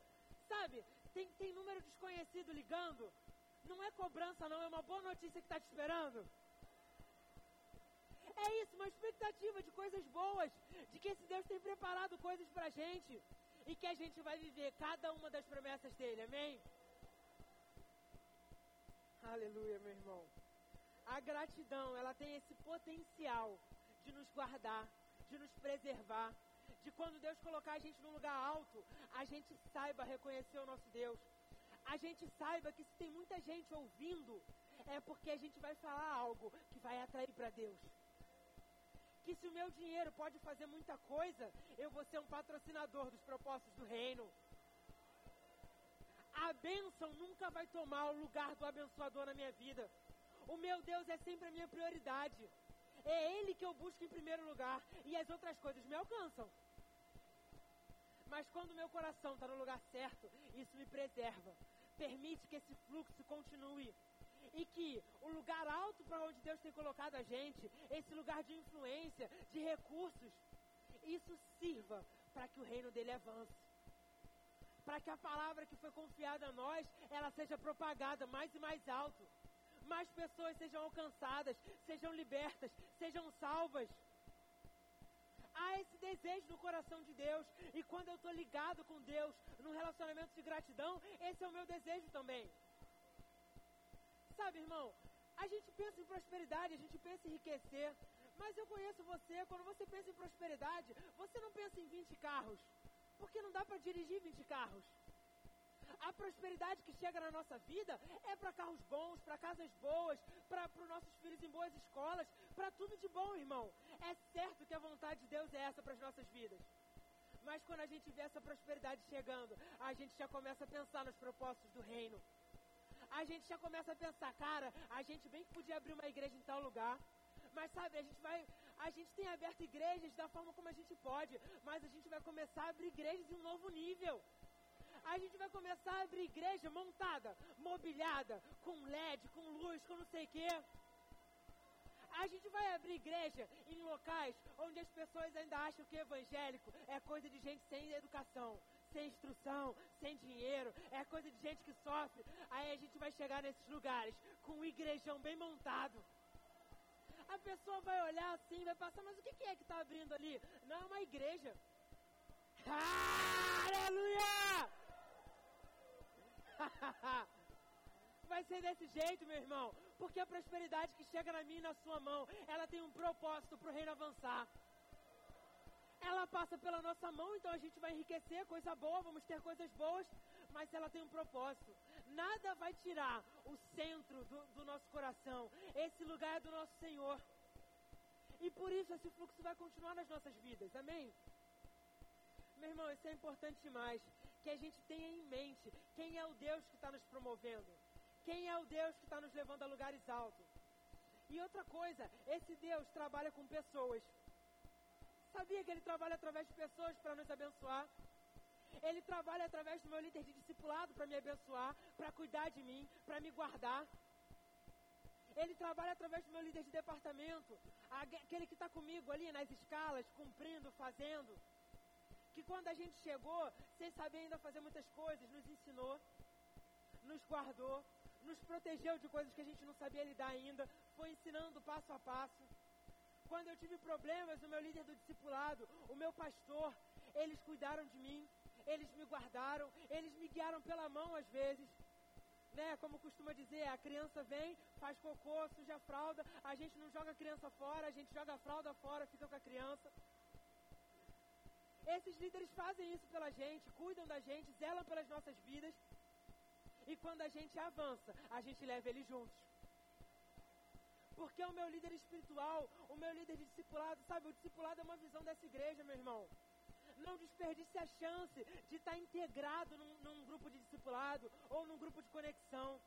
Sabe? Tem, tem número desconhecido ligando. Não é cobrança, não, é uma boa notícia que está te esperando. É isso, uma expectativa de coisas boas, de que esse Deus tem preparado coisas para a gente e que a gente vai viver cada uma das promessas dele, amém? Aleluia, meu irmão. A gratidão, ela tem esse potencial de nos guardar, de nos preservar, de quando Deus colocar a gente num lugar alto, a gente saiba reconhecer o nosso Deus a gente saiba que se tem muita gente ouvindo, é porque a gente vai falar algo que vai atrair para Deus. Que se o meu dinheiro pode fazer muita coisa, eu vou ser um patrocinador dos propósitos do reino. A bênção nunca vai tomar o lugar do abençoador na minha vida. O meu Deus é sempre a minha prioridade. É Ele que eu busco em primeiro lugar. E as outras coisas me alcançam. Mas quando meu coração está no lugar certo, isso me preserva permite que esse fluxo continue. E que o lugar alto para onde Deus tem colocado a gente, esse lugar de influência, de recursos, isso sirva para que o reino dele avance. Para que a palavra que foi confiada a nós, ela seja propagada mais e mais alto. Mais pessoas sejam alcançadas, sejam libertas, sejam salvas há esse desejo no coração de Deus. E quando eu estou ligado com Deus, num relacionamento de gratidão, esse é o meu desejo também. Sabe, irmão, a gente pensa em prosperidade, a gente pensa em enriquecer, Mas eu conheço você, quando você pensa em prosperidade, você não pensa em 20 carros. Porque não dá para dirigir 20 carros. A prosperidade que chega na nossa vida é para carros bons, para casas boas, para os nossos filhos em boas escolas, para tudo de bom, irmão. É certo que a vontade de Deus é essa para as nossas vidas. Mas quando a gente vê essa prosperidade chegando, a gente já começa a pensar nos propósitos do reino. A gente já começa a pensar, cara, a gente bem que podia abrir uma igreja em tal lugar. Mas sabe, a gente vai. A gente tem aberto igrejas da forma como a gente pode, mas a gente vai começar a abrir igrejas em um novo nível. A gente vai começar a abrir igreja montada, mobiliada, com LED, com luz, com não sei o quê. A gente vai abrir igreja em locais onde as pessoas ainda acham que evangélico é coisa de gente sem educação, sem instrução, sem dinheiro, é coisa de gente que sofre. Aí a gente vai chegar nesses lugares com um igrejão bem montado. A pessoa vai olhar assim, vai passar, mas o que é que está abrindo ali? Não, é uma igreja. [LAUGHS] Aleluia! [LAUGHS] Vai ser desse jeito, meu irmão. Porque a prosperidade que chega na minha e na sua mão, ela tem um propósito para o reino avançar. Ela passa pela nossa mão, então a gente vai enriquecer, coisa boa, vamos ter coisas boas, mas ela tem um propósito. Nada vai tirar o centro do, do nosso coração. Esse lugar é do nosso Senhor. E por isso esse fluxo vai continuar nas nossas vidas. Amém? Meu irmão, isso é importante demais. Que a gente tenha em mente quem é o Deus que está nos promovendo. Quem é o Deus que está nos levando a lugares altos. E outra coisa, esse Deus trabalha com pessoas. Sabia que ele trabalha através de pessoas para nos abençoar? Ele trabalha através do meu líder de discipulado para me abençoar, para cuidar de mim, para me guardar. Ele trabalha através do meu líder de departamento, aquele que está comigo ali nas escalas, cumprindo, fazendo. Que quando a gente chegou, sem saber ainda fazer muitas coisas, nos ensinou, nos guardou, nos protegeu de coisas que a gente não sabia lidar ainda, foi ensinando passo a passo. Quando eu tive problemas, o meu líder do discipulado, o meu pastor, eles cuidaram de mim, eles me guardaram, eles me guiaram pela mão às vezes. Né, como costuma dizer, a criança vem, faz cocô, suja a fralda, a gente não joga a criança fora, a gente joga a fralda fora, fica com a criança. Esses líderes fazem isso pela gente, cuidam da gente, zelam pelas nossas vidas. E quando a gente avança, a gente leva eles juntos. Porque o meu líder espiritual, o meu líder de discipulado, sabe, o discipulado é uma visão dessa igreja, meu irmão. Não desperdice a chance de estar integrado num, num grupo de discipulado ou num grupo de conexão.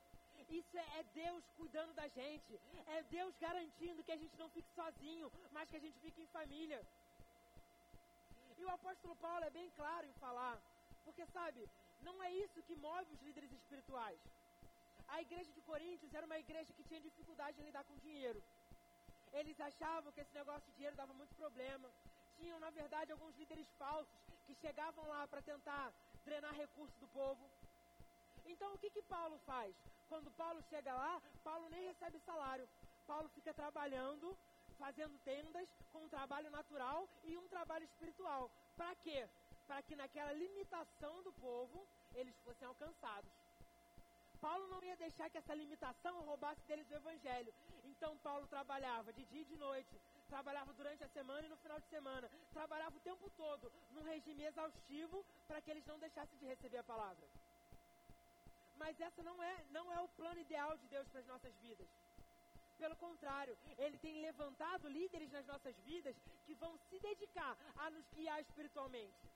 Isso é, é, Deus cuidando da gente. É Deus garantindo que a gente não fique sozinho, mas que a gente fique em família. E o apóstolo Paulo é bem claro em falar. Porque, sabe, não é isso que move os líderes espirituais. A igreja de Coríntios era uma igreja que tinha dificuldade em lidar com dinheiro. Eles achavam que esse negócio de dinheiro dava muito problema tinham, na verdade, alguns líderes falsos que chegavam lá para tentar drenar recursos do povo. Então, o que, que Paulo faz? Quando Paulo chega lá, Paulo nem recebe salário. Paulo fica trabalhando, fazendo tendas com um trabalho natural e um trabalho espiritual. Para quê? Para que naquela limitação do povo eles fossem alcançados. Paulo não ia deixar que essa limitação roubasse deles o evangelho. Então Paulo trabalhava de dia e de noite, trabalhava durante a semana e no final de semana, trabalhava o tempo todo num regime exaustivo para que eles não deixassem de receber a palavra. Mas essa não é, não é o plano ideal de Deus para as nossas vidas. Pelo contrário, Ele tem levantado líderes nas nossas vidas que vão se dedicar a nos guiar espiritualmente.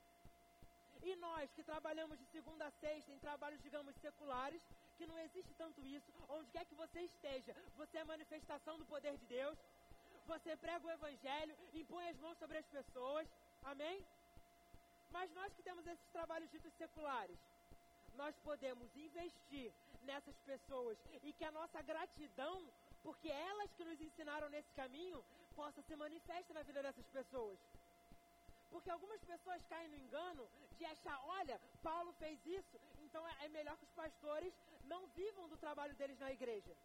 E nós que trabalhamos de segunda a sexta em trabalhos, digamos, seculares, que não existe tanto isso, onde quer que você esteja, você é manifestação do poder de Deus, você prega o evangelho, impõe as mãos sobre as pessoas, amém? Mas nós que temos esses trabalhos ditos seculares, nós podemos investir nessas pessoas e que a nossa gratidão, porque elas que nos ensinaram nesse caminho, possa ser manifesta na vida dessas pessoas. Porque algumas pessoas caem no engano de achar, olha, Paulo fez isso, então é, é melhor que os pastores não vivam do trabalho deles na igreja.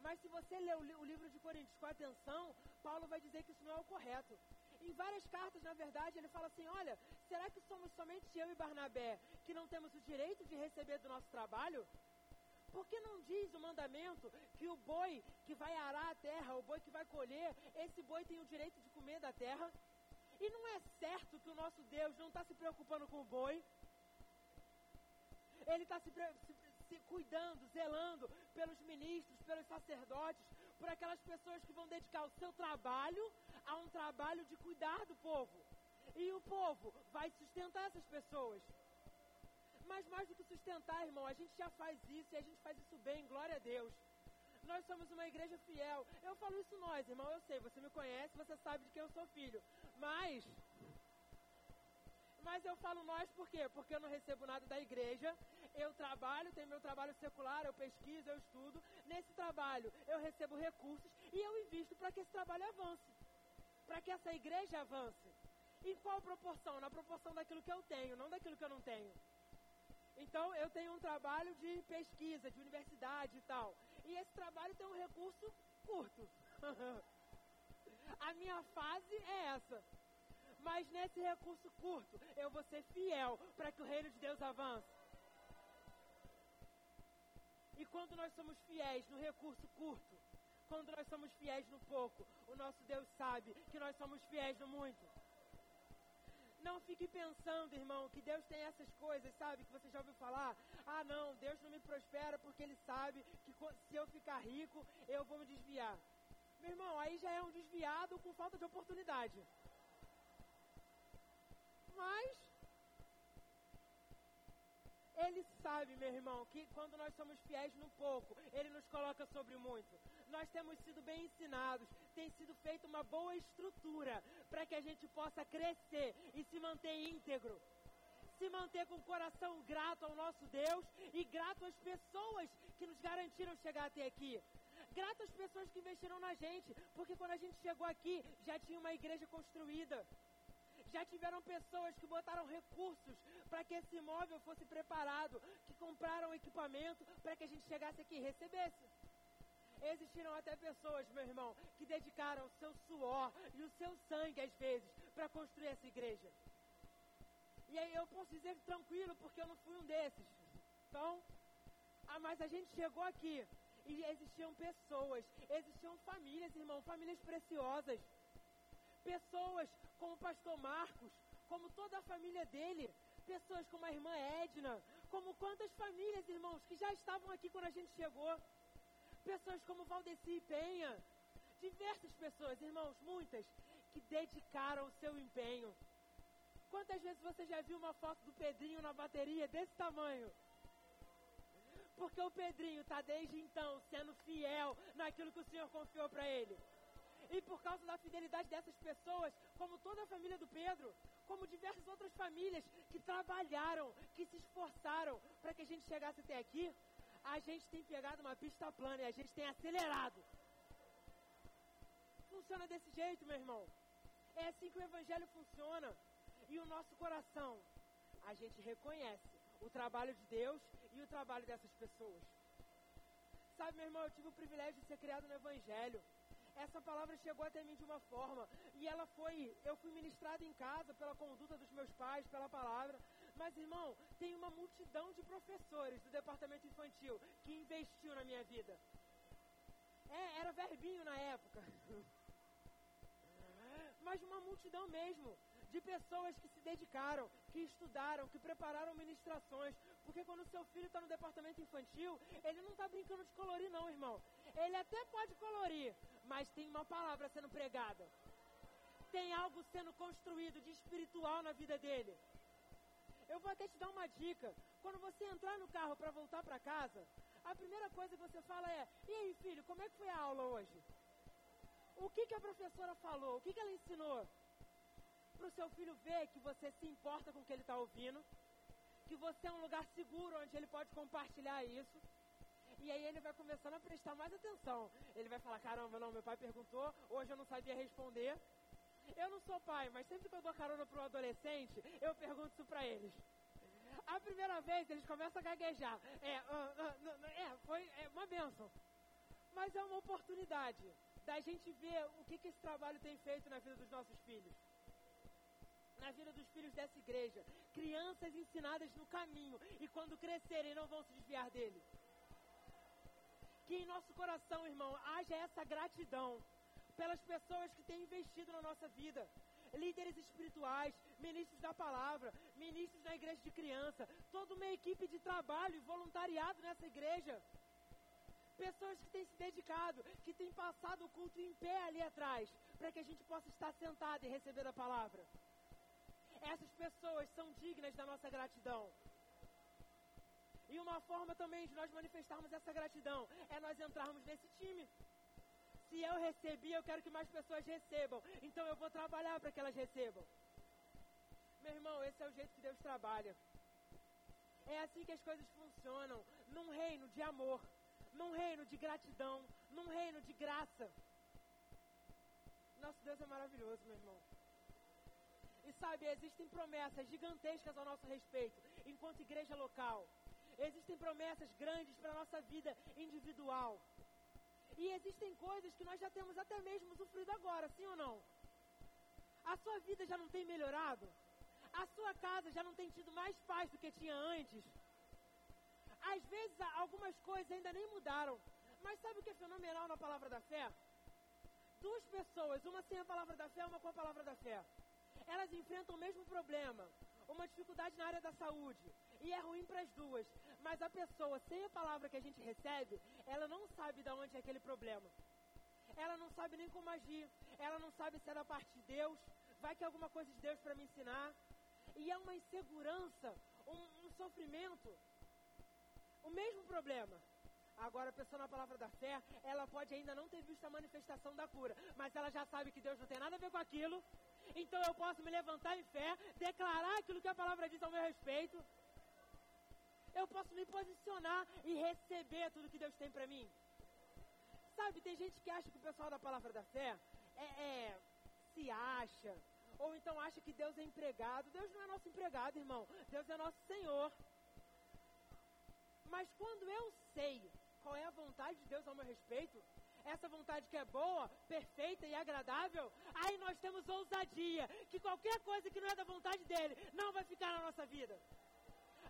Mas se você ler o, livro de Coríntios com atenção, Paulo vai dizer que isso não é o correto. Em várias cartas, na verdade, ele fala assim: olha, será que somos somente eu e Barnabé que não temos o direito de receber do nosso trabalho? Porque não diz o mandamento que o boi que vai arar a terra, o boi que vai colher, esse boi tem o direito de comer da terra? E não é certo que o nosso Deus não está se preocupando com o boi. Ele está se, se, se, cuidando, zelando pelos ministros, pelos sacerdotes, por aquelas pessoas que vão dedicar o seu trabalho a um trabalho de cuidar do povo. E o povo vai sustentar essas pessoas. Mas mais do que sustentar, irmão, a gente já faz isso e a gente faz isso bem, glória a Deus. Nós somos uma igreja fiel. Eu falo isso nós, irmão, eu sei, você me conhece, você sabe de quem eu sou filho. Mas mas eu falo nós por quê? Porque eu não recebo nada da igreja. Eu trabalho, tenho meu trabalho secular, eu pesquiso, eu estudo. Nesse trabalho eu recebo recursos e eu invisto para que esse trabalho avance. Para que essa igreja avance. Em qual proporção? Na proporção daquilo que eu tenho, não daquilo que eu não tenho. Então, eu tenho um trabalho de pesquisa, de universidade e tal. E esse trabalho tem um recurso curto. [LAUGHS] A minha fase é essa. Mas nesse recurso curto, eu vou ser fiel para que o reino de Deus avance. E quando nós somos fiéis no recurso curto, quando nós somos fiéis no pouco, o nosso Deus sabe que nós somos fiéis no muito. Não fique pensando, irmão, que Deus tem essas coisas, sabe? Que você já ouviu falar. Ah, não, Deus não me prospera porque Ele sabe que se eu ficar rico, eu vou me desviar. Meu irmão, aí já é um desviado com falta de oportunidade. Mas, Ele sabe, meu irmão, que quando nós somos fiéis no pouco, Ele nos coloca sobre muito nós temos sido bem ensinados, tem sido feita uma boa estrutura para que a gente possa crescer e se manter íntegro. Se manter com o coração grato ao nosso Deus e grato às pessoas que nos garantiram chegar até aqui. Grato às pessoas que investiram na gente, porque quando a gente chegou aqui já tinha uma igreja construída. Já tiveram pessoas que botaram recursos para que esse imóvel fosse preparado, que compraram equipamento para que a gente chegasse aqui e recebesse. Existiram até pessoas, meu irmão, que dedicaram o seu suor e o seu sangue, às vezes, para construir essa igreja. E aí eu posso dizer tranquilo, porque eu não fui um desses. Então, ah, mas a gente chegou aqui e existiam pessoas, existiam famílias, irmão, famílias preciosas. Pessoas como o pastor Marcos, como toda a família dele, pessoas como a irmã Edna, como quantas famílias, irmãos, que já estavam aqui quando a gente chegou pessoas como Valdeci Penha, diversas pessoas, irmãos, muitas, que dedicaram o seu empenho. Quantas vezes você já viu uma foto do Pedrinho na bateria desse tamanho? Porque o Pedrinho está desde então sendo fiel naquilo que o Senhor confiou para ele. E por causa da fidelidade dessas pessoas, como toda a família do Pedro, como diversas outras famílias que trabalharam, que se esforçaram para que a gente chegasse até aqui, a gente tem pegado uma pista plana e a gente tem acelerado. Funciona desse jeito, meu irmão. É assim que o Evangelho funciona. E o nosso coração, a gente reconhece o trabalho de Deus e o trabalho dessas pessoas. Sabe, meu irmão, eu tive o privilégio de ser criado no Evangelho. Essa palavra chegou até mim de uma forma. E ela foi, eu fui ministrado em casa pela conduta dos meus pais, pela palavra. Mas, irmão, tem uma multidão de professores do departamento infantil que investiu na minha vida. É, era verbinho na época. [LAUGHS] Mas uma multidão mesmo de pessoas que se dedicaram, que estudaram, que prepararam ministrações. Porque quando seu filho está no departamento infantil, ele não está brincando de colorir, não, irmão. Ele até pode colorir, mas tem uma palavra sendo pregada. Tem algo sendo construído de espiritual na vida dele. Eu vou até te dar uma dica. Quando você entrar no carro para voltar para casa, a primeira coisa que você fala é: E aí, filho, como é que foi a aula hoje? O que, que a professora falou? O que, que ela ensinou? Para o seu filho ver que você se importa com o que ele está ouvindo, que você é um lugar seguro onde ele pode compartilhar isso. E aí ele vai começando a prestar mais atenção. Ele vai falar: caramba, não, meu pai perguntou, hoje eu não sabia responder. Eu não sou pai, mas sempre que eu dou carona para um adolescente, eu pergunto isso para eles. A primeira vez eles começam a gaguejar. É, uh, uh, é foi é uma benção. Mas é uma oportunidade da gente ver o que, que esse trabalho tem feito na vida dos nossos filhos. Na vida dos filhos dessa igreja. Crianças ensinadas no caminho. E quando crescerem, não vão se desviar dele. Que em nosso coração, irmão, haja essa gratidão pelas pessoas que têm investido na nossa vida. Líderes espirituais, ministros da palavra, ministros da igreja de criança, toda uma equipe de trabalho e voluntariado nessa igreja. Pessoas que têm se dedicado, que têm passado o culto em pé ali atrás, para que a gente possa estar sentado e receber a palavra. Essas pessoas são dignas da nossa gratidão. E uma forma também de nós manifestarmos essa gratidão é nós entrarmos nesse time. Se eu recebi, eu quero que mais pessoas recebam. Então eu vou trabalhar para que elas recebam. Meu irmão, esse é o jeito que Deus trabalha. É assim que as coisas funcionam. Num reino de amor, num reino de gratidão, num reino de graça. Nosso Deus é maravilhoso, meu irmão. E sabe, existem promessas gigantescas ao nosso respeito, enquanto igreja local. Existem promessas grandes para a nossa vida individual. E existem coisas que nós já temos até mesmo sofrido agora, sim ou não? A sua vida já não tem melhorado? A sua casa já não tem tido mais paz do que tinha antes? Às vezes algumas coisas ainda nem mudaram. Mas sabe o que é fenomenal na palavra da fé? Duas pessoas, uma sem a palavra da fé, uma com a palavra da fé. Elas enfrentam o mesmo problema, uma dificuldade na área da saúde. E é ruim para as duas. Mas a pessoa, sem a palavra que a gente recebe, ela não sabe de onde é aquele problema. Ela não sabe nem como agir. Ela não sabe se é da parte de Deus. Vai que é alguma coisa de Deus para me ensinar. E é uma insegurança, um, um sofrimento. O mesmo problema. Agora, a pessoa na palavra da fé, ela pode ainda não ter visto a manifestação da cura, mas ela já sabe que Deus não tem nada a ver com aquilo. Então eu posso me levantar em fé, declarar aquilo que a palavra diz ao meu respeito. Eu posso me posicionar e receber tudo que Deus tem para mim. Sabe, tem gente que acha que o pessoal da palavra da fé é, é, se acha, ou então acha que Deus é empregado. Deus não é nosso empregado, irmão. Deus é nosso Senhor. Mas quando eu sei qual é a vontade de Deus ao meu respeito, essa vontade que é boa, perfeita e agradável, aí nós temos ousadia, que qualquer coisa que não é da vontade dele não vai ficar na nossa vida.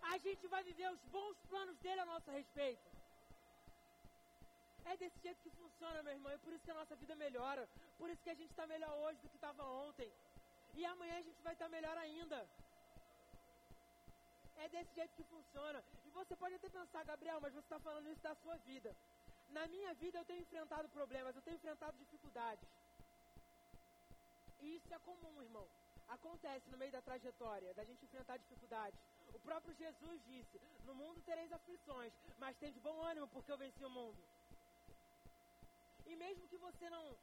A gente vai viver os bons planos dele a nosso respeito. É desse jeito que funciona, meu irmão, e por isso que a nossa vida melhora. Por isso que a gente está melhor hoje do que estava ontem. E amanhã a gente vai estar tá melhor ainda. É desse jeito que funciona. E você pode até pensar, Gabriel, mas você está falando isso da sua vida. Na minha vida eu tenho enfrentado problemas, eu tenho enfrentado dificuldades. E isso é comum, irmão. Acontece no meio da trajetória, da gente enfrentar dificuldades. O próprio Jesus disse: No mundo tereis aflições, mas tem de bom ânimo, porque eu venci o mundo. E mesmo que você não.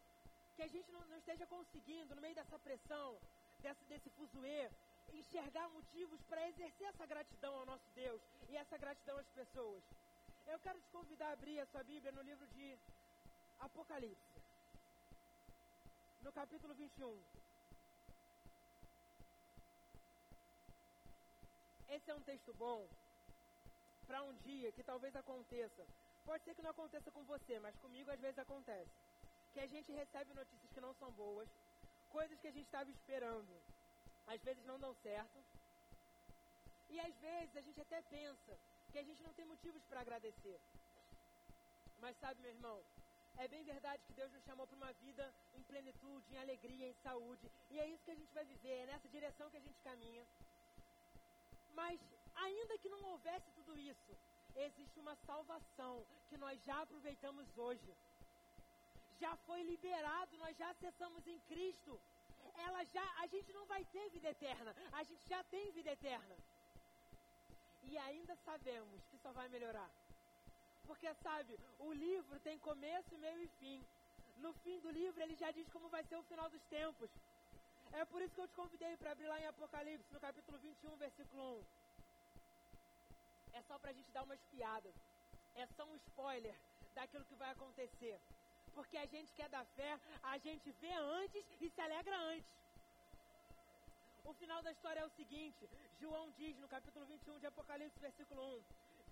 que a gente não, não esteja conseguindo, no meio dessa pressão, desse, desse fuzuê, enxergar motivos para exercer essa gratidão ao nosso Deus e essa gratidão às pessoas. Eu quero te convidar a abrir a sua Bíblia no livro de Apocalipse, no capítulo 21. Esse é um texto bom para um dia que talvez aconteça. Pode ser que não aconteça com você, mas comigo às vezes acontece. Que a gente recebe notícias que não são boas, coisas que a gente estava esperando, às vezes não dão certo. E às vezes a gente até pensa que a gente não tem motivos para agradecer. Mas sabe, meu irmão, é bem verdade que Deus nos chamou para uma vida em plenitude, em alegria, em saúde. E é isso que a gente vai viver, é nessa direção que a gente caminha. Mas, ainda que não houvesse tudo isso, existe uma salvação que nós já aproveitamos hoje. Já foi liberado, nós já acessamos em Cristo. Ela já, a gente não vai ter vida eterna, a gente já tem vida eterna. E ainda sabemos que só vai melhorar. Porque sabe, o livro tem começo, meio e fim. No fim do livro ele já diz como vai ser o final dos tempos. É por isso que eu te convidei para abrir lá em Apocalipse, no capítulo 21, versículo 1. É só para a gente dar uma espiada. É só um spoiler daquilo que vai acontecer. Porque a gente que é da fé, a gente vê antes e se alegra antes. O final da história é o seguinte: João diz no capítulo 21 de Apocalipse, versículo 1: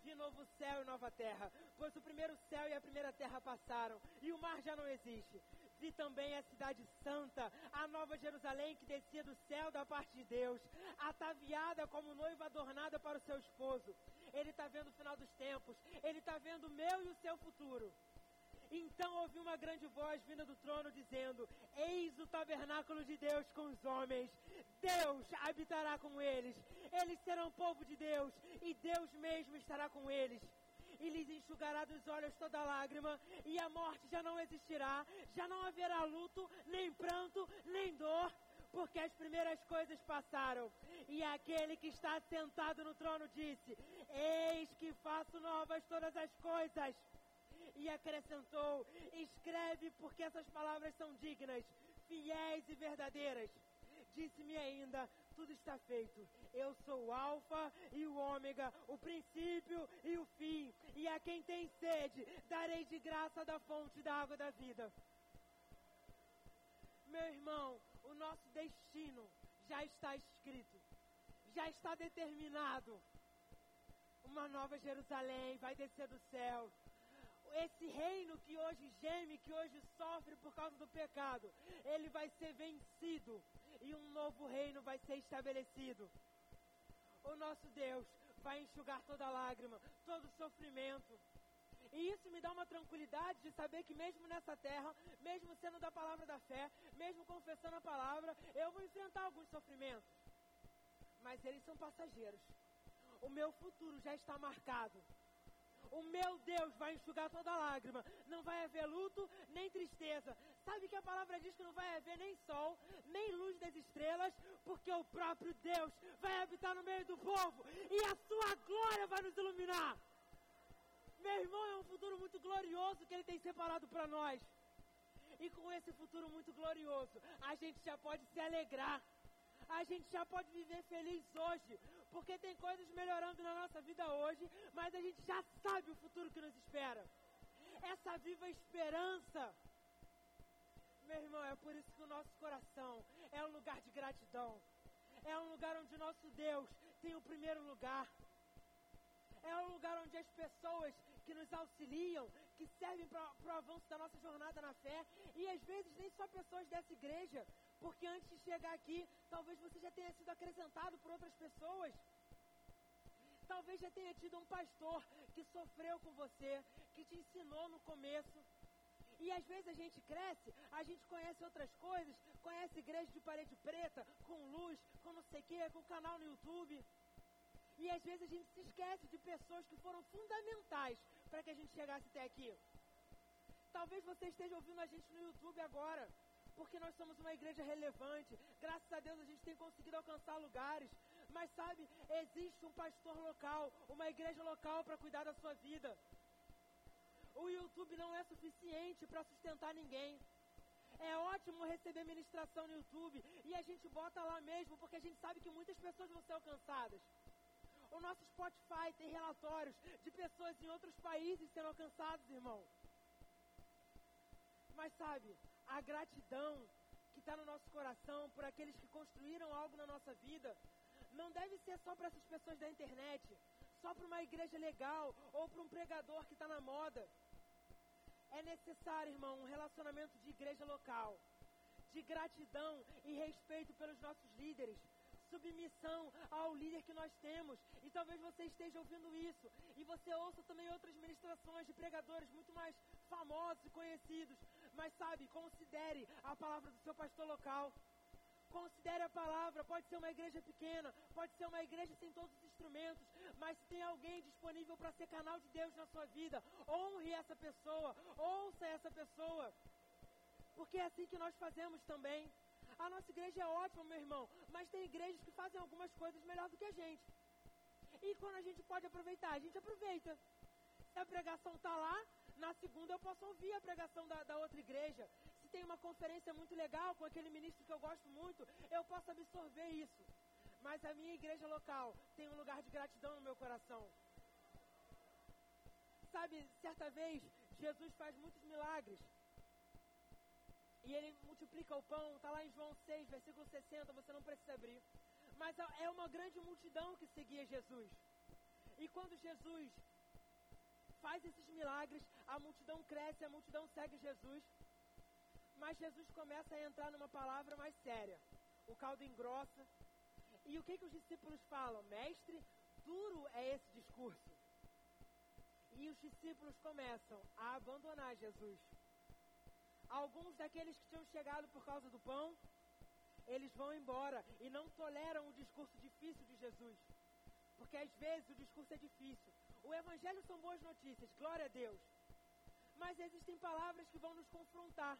Vi novo céu e nova terra, pois o primeiro céu e a primeira terra passaram, e o mar já não existe. Vi também a cidade santa, a nova Jerusalém que descia do céu da parte de Deus, ataviada como noiva adornada para o seu esposo. Ele está vendo o final dos tempos, ele está vendo o meu e o seu futuro. Então ouvi uma grande voz vinda do trono dizendo: Eis o tabernáculo de Deus com os homens. Deus habitará com eles. Eles serão povo de Deus e Deus mesmo estará com eles. E lhes enxugará dos olhos toda lágrima, e a morte já não existirá, já não haverá luto, nem pranto, nem dor, porque as primeiras coisas passaram. E aquele que está sentado no trono disse: Eis que faço novas todas as coisas e acrescentou: Escreve, porque essas palavras são dignas, fiéis e verdadeiras. Disse-me ainda: Tudo está feito. Eu sou o Alfa e o Ômega, o princípio e o fim. E a quem tem sede, darei de graça da fonte da água da vida. Meu irmão, o nosso destino já está escrito, já está determinado. Uma nova Jerusalém vai descer do céu esse reino que hoje geme, que hoje sofre por causa do pecado, ele vai ser vencido e um novo reino vai ser estabelecido. O nosso Deus vai enxugar toda lágrima, todo sofrimento. E isso me dá uma tranquilidade de saber que mesmo nessa terra, mesmo sendo da palavra da fé, mesmo confessando a palavra, eu vou enfrentar alguns sofrimentos. Mas eles são passageiros. O meu futuro já está marcado o meu Deus vai enxugar toda lágrima. Não vai haver luto nem tristeza. Sabe que a palavra diz que não vai haver nem sol, nem luz das estrelas, porque o próprio Deus vai habitar no meio do povo e a sua glória vai nos iluminar. Meu irmão, é um futuro muito glorioso que ele tem separado para nós. E com esse futuro muito glorioso, a gente já pode se alegrar. A gente já pode viver feliz hoje, porque tem coisas melhorando na nossa vida hoje, mas a gente já sabe o futuro que nos espera. Essa viva esperança. Meu irmão, é por isso que o nosso coração é um lugar de gratidão. É um lugar onde o nosso Deus tem o primeiro lugar. É um lugar onde as pessoas que nos auxiliam, que servem para o avanço da nossa jornada na fé, e às vezes nem só pessoas dessa igreja, porque antes de chegar aqui, talvez você já tenha sido acrescentado por outras pessoas. Talvez já tenha tido um pastor que sofreu com você, que te ensinou no começo. E às vezes a gente cresce, a gente conhece outras coisas, conhece igreja de parede preta, com luz, com não sei o quê, com canal no YouTube. E às vezes a gente se esquece de pessoas que foram fundamentais para que a gente chegasse até aqui. Talvez você esteja ouvindo a gente no YouTube agora porque nós somos uma igreja relevante. Graças a Deus a gente tem conseguido alcançar lugares. Mas sabe, existe um pastor local, uma igreja local para cuidar da sua vida. O YouTube não é suficiente para sustentar ninguém. É ótimo receber ministração no YouTube e a gente bota lá mesmo, porque a gente sabe que muitas pessoas vão ser alcançadas. O nosso Spotify tem relatórios de pessoas em outros países sendo alcançadas, irmão. Mas sabe, a gratidão que está no nosso coração por aqueles que construíram algo na nossa vida, não deve ser só para essas pessoas da internet, só para uma igreja legal ou para um pregador que está na moda. É necessário, irmão, um relacionamento de igreja local, de gratidão e respeito pelos nossos líderes, submissão ao líder que nós temos. E talvez você esteja ouvindo isso e você ouça também outras ministrações de pregadores muito mais famosos e conhecidos. Mas sabe, considere a palavra do seu pastor local. Considere a palavra, pode ser uma igreja pequena, pode ser uma igreja sem todos os instrumentos, mas se tem alguém disponível para ser canal de Deus na sua vida, honre essa pessoa, ouça essa pessoa. Porque é assim que nós fazemos também. A nossa igreja é ótima, meu irmão, mas tem igrejas que fazem algumas coisas melhor do que a gente. E quando a gente pode aproveitar, a gente aproveita. A pregação está lá, na segunda eu posso ouvir a pregação da, da outra igreja. Se tem uma conferência muito legal com aquele ministro que eu gosto muito, eu posso absorver isso. Mas a minha igreja local tem um lugar de gratidão no meu coração. Sabe, certa vez, Jesus faz muitos milagres. E ele multiplica o pão, está lá em João 6, versículo 60, você não precisa abrir. Mas é uma grande multidão que seguia Jesus. E quando Jesus faz esses milagres, a multidão cresce, a multidão segue Jesus. Mas Jesus começa a entrar numa palavra mais séria. O caldo engrossa. E o que, que os discípulos falam? Mestre, duro é esse discurso. E os discípulos começam a abandonar Jesus. Alguns daqueles que tinham chegado por causa do pão, eles vão embora e não toleram o discurso difícil de Jesus. Porque às vezes o discurso é difícil. O evangelho são boas notícias, glória a Deus. Mas existem palavras que vão nos confrontar.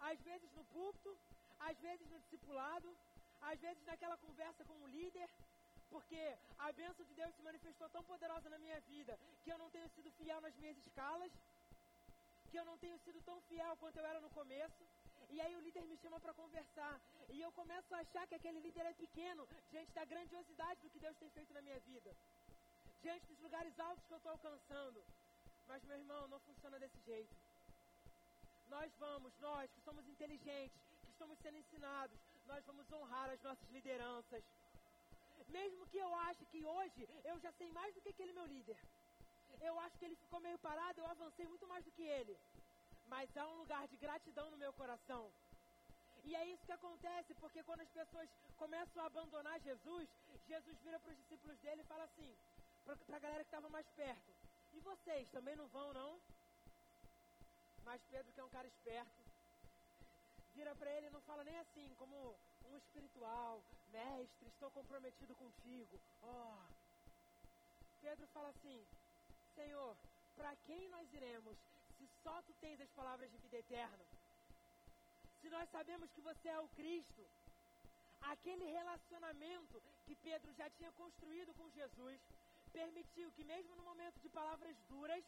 Às vezes no púlpito, às vezes no discipulado, às vezes naquela conversa com o líder, porque a bênção de Deus se manifestou tão poderosa na minha vida que eu não tenho sido fiel nas minhas escalas, que eu não tenho sido tão fiel quanto eu era no começo. E aí o líder me chama para conversar. E eu começo a achar que aquele líder é pequeno diante da grandiosidade do que Deus tem feito na minha vida. Diante dos lugares altos que eu estou alcançando. Mas, meu irmão, não funciona desse jeito. Nós vamos, nós que somos inteligentes, que estamos sendo ensinados, nós vamos honrar as nossas lideranças. Mesmo que eu ache que hoje eu já sei mais do que aquele meu líder. Eu acho que ele ficou meio parado, eu avancei muito mais do que ele. Mas há um lugar de gratidão no meu coração. E é isso que acontece, porque quando as pessoas começam a abandonar Jesus, Jesus vira para os discípulos dele e fala assim, para a galera que estava mais perto: E vocês também não vão, não? Mas Pedro, que é um cara esperto, vira para ele e não fala nem assim, como um espiritual, mestre, estou comprometido contigo. Oh. Pedro fala assim: Senhor, para quem nós iremos se só tu tens as palavras de vida eterna? Se nós sabemos que você é o Cristo, aquele relacionamento que Pedro já tinha construído com Jesus permitiu que, mesmo no momento de palavras duras,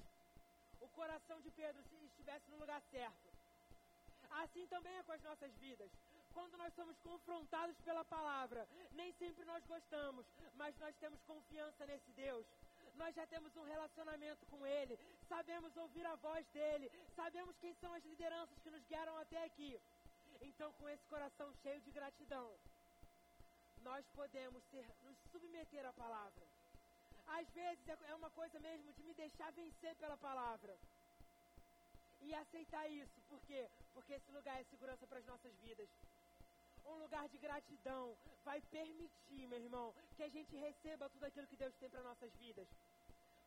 o coração de Pedro estivesse no lugar certo. Assim também é com as nossas vidas. Quando nós somos confrontados pela palavra, nem sempre nós gostamos, mas nós temos confiança nesse Deus. Nós já temos um relacionamento com Ele, sabemos ouvir a voz dEle, sabemos quem são as lideranças que nos guiaram até aqui. Então, com esse coração cheio de gratidão, nós podemos ser, nos submeter à palavra. Às vezes é, uma coisa mesmo de me deixar vencer pela palavra. E aceitar isso. Por quê? Porque esse lugar é segurança para as nossas vidas. Um lugar de gratidão vai permitir, meu irmão, que a gente receba tudo aquilo que Deus tem para nossas vidas.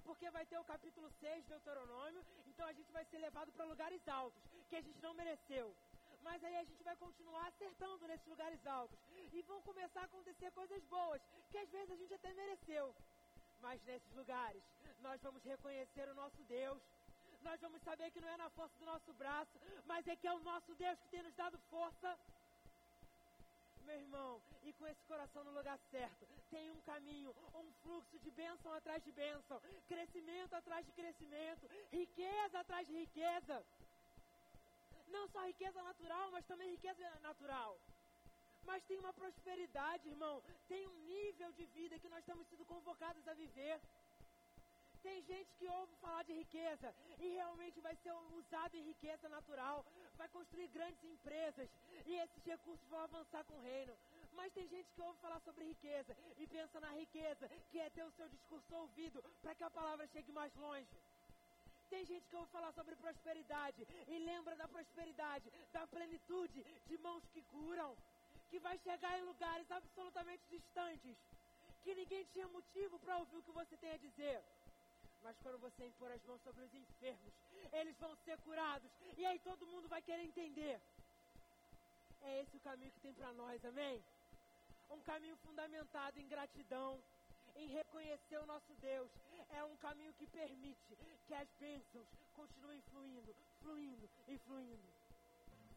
Porque vai ter o capítulo 6 do Deuteronômio, então a gente vai ser levado para lugares altos, que a gente não mereceu mas aí a gente vai continuar acertando nesses lugares altos. E vão começar a acontecer coisas boas, que às vezes a gente até mereceu. Mas nesses lugares, nós vamos reconhecer o nosso Deus. Nós vamos saber que não é na força do nosso braço, mas é que é o nosso Deus que tem nos dado força. Meu irmão, e com esse coração no lugar certo, tem um caminho, um fluxo de bênção atrás de bênção, crescimento atrás de crescimento, riqueza atrás de riqueza. Não só riqueza natural, mas também riqueza natural mas tem uma prosperidade, irmão. Tem um nível de vida que nós estamos sendo convocados a viver. Tem gente que ouve falar de riqueza e realmente vai ser usado em riqueza natural, vai construir grandes empresas e esses recursos vão avançar com o reino. Mas tem gente que ouve falar sobre riqueza e pensa na riqueza, que é ter o seu discurso ouvido para que a palavra chegue mais longe. Tem gente que ouve falar sobre prosperidade e lembra da prosperidade, da plenitude de mãos que curam que vai chegar em lugares absolutamente distantes, que ninguém tinha motivo para ouvir o que você tem a dizer. Mas quando você impor as mãos sobre os enfermos, eles vão ser curados. E aí todo mundo vai querer entender. É esse o caminho que tem para nós, amém? Um caminho fundamentado em gratidão, em reconhecer o nosso Deus. É um caminho que permite que as bênçãos continuem fluindo, fluindo e fluindo.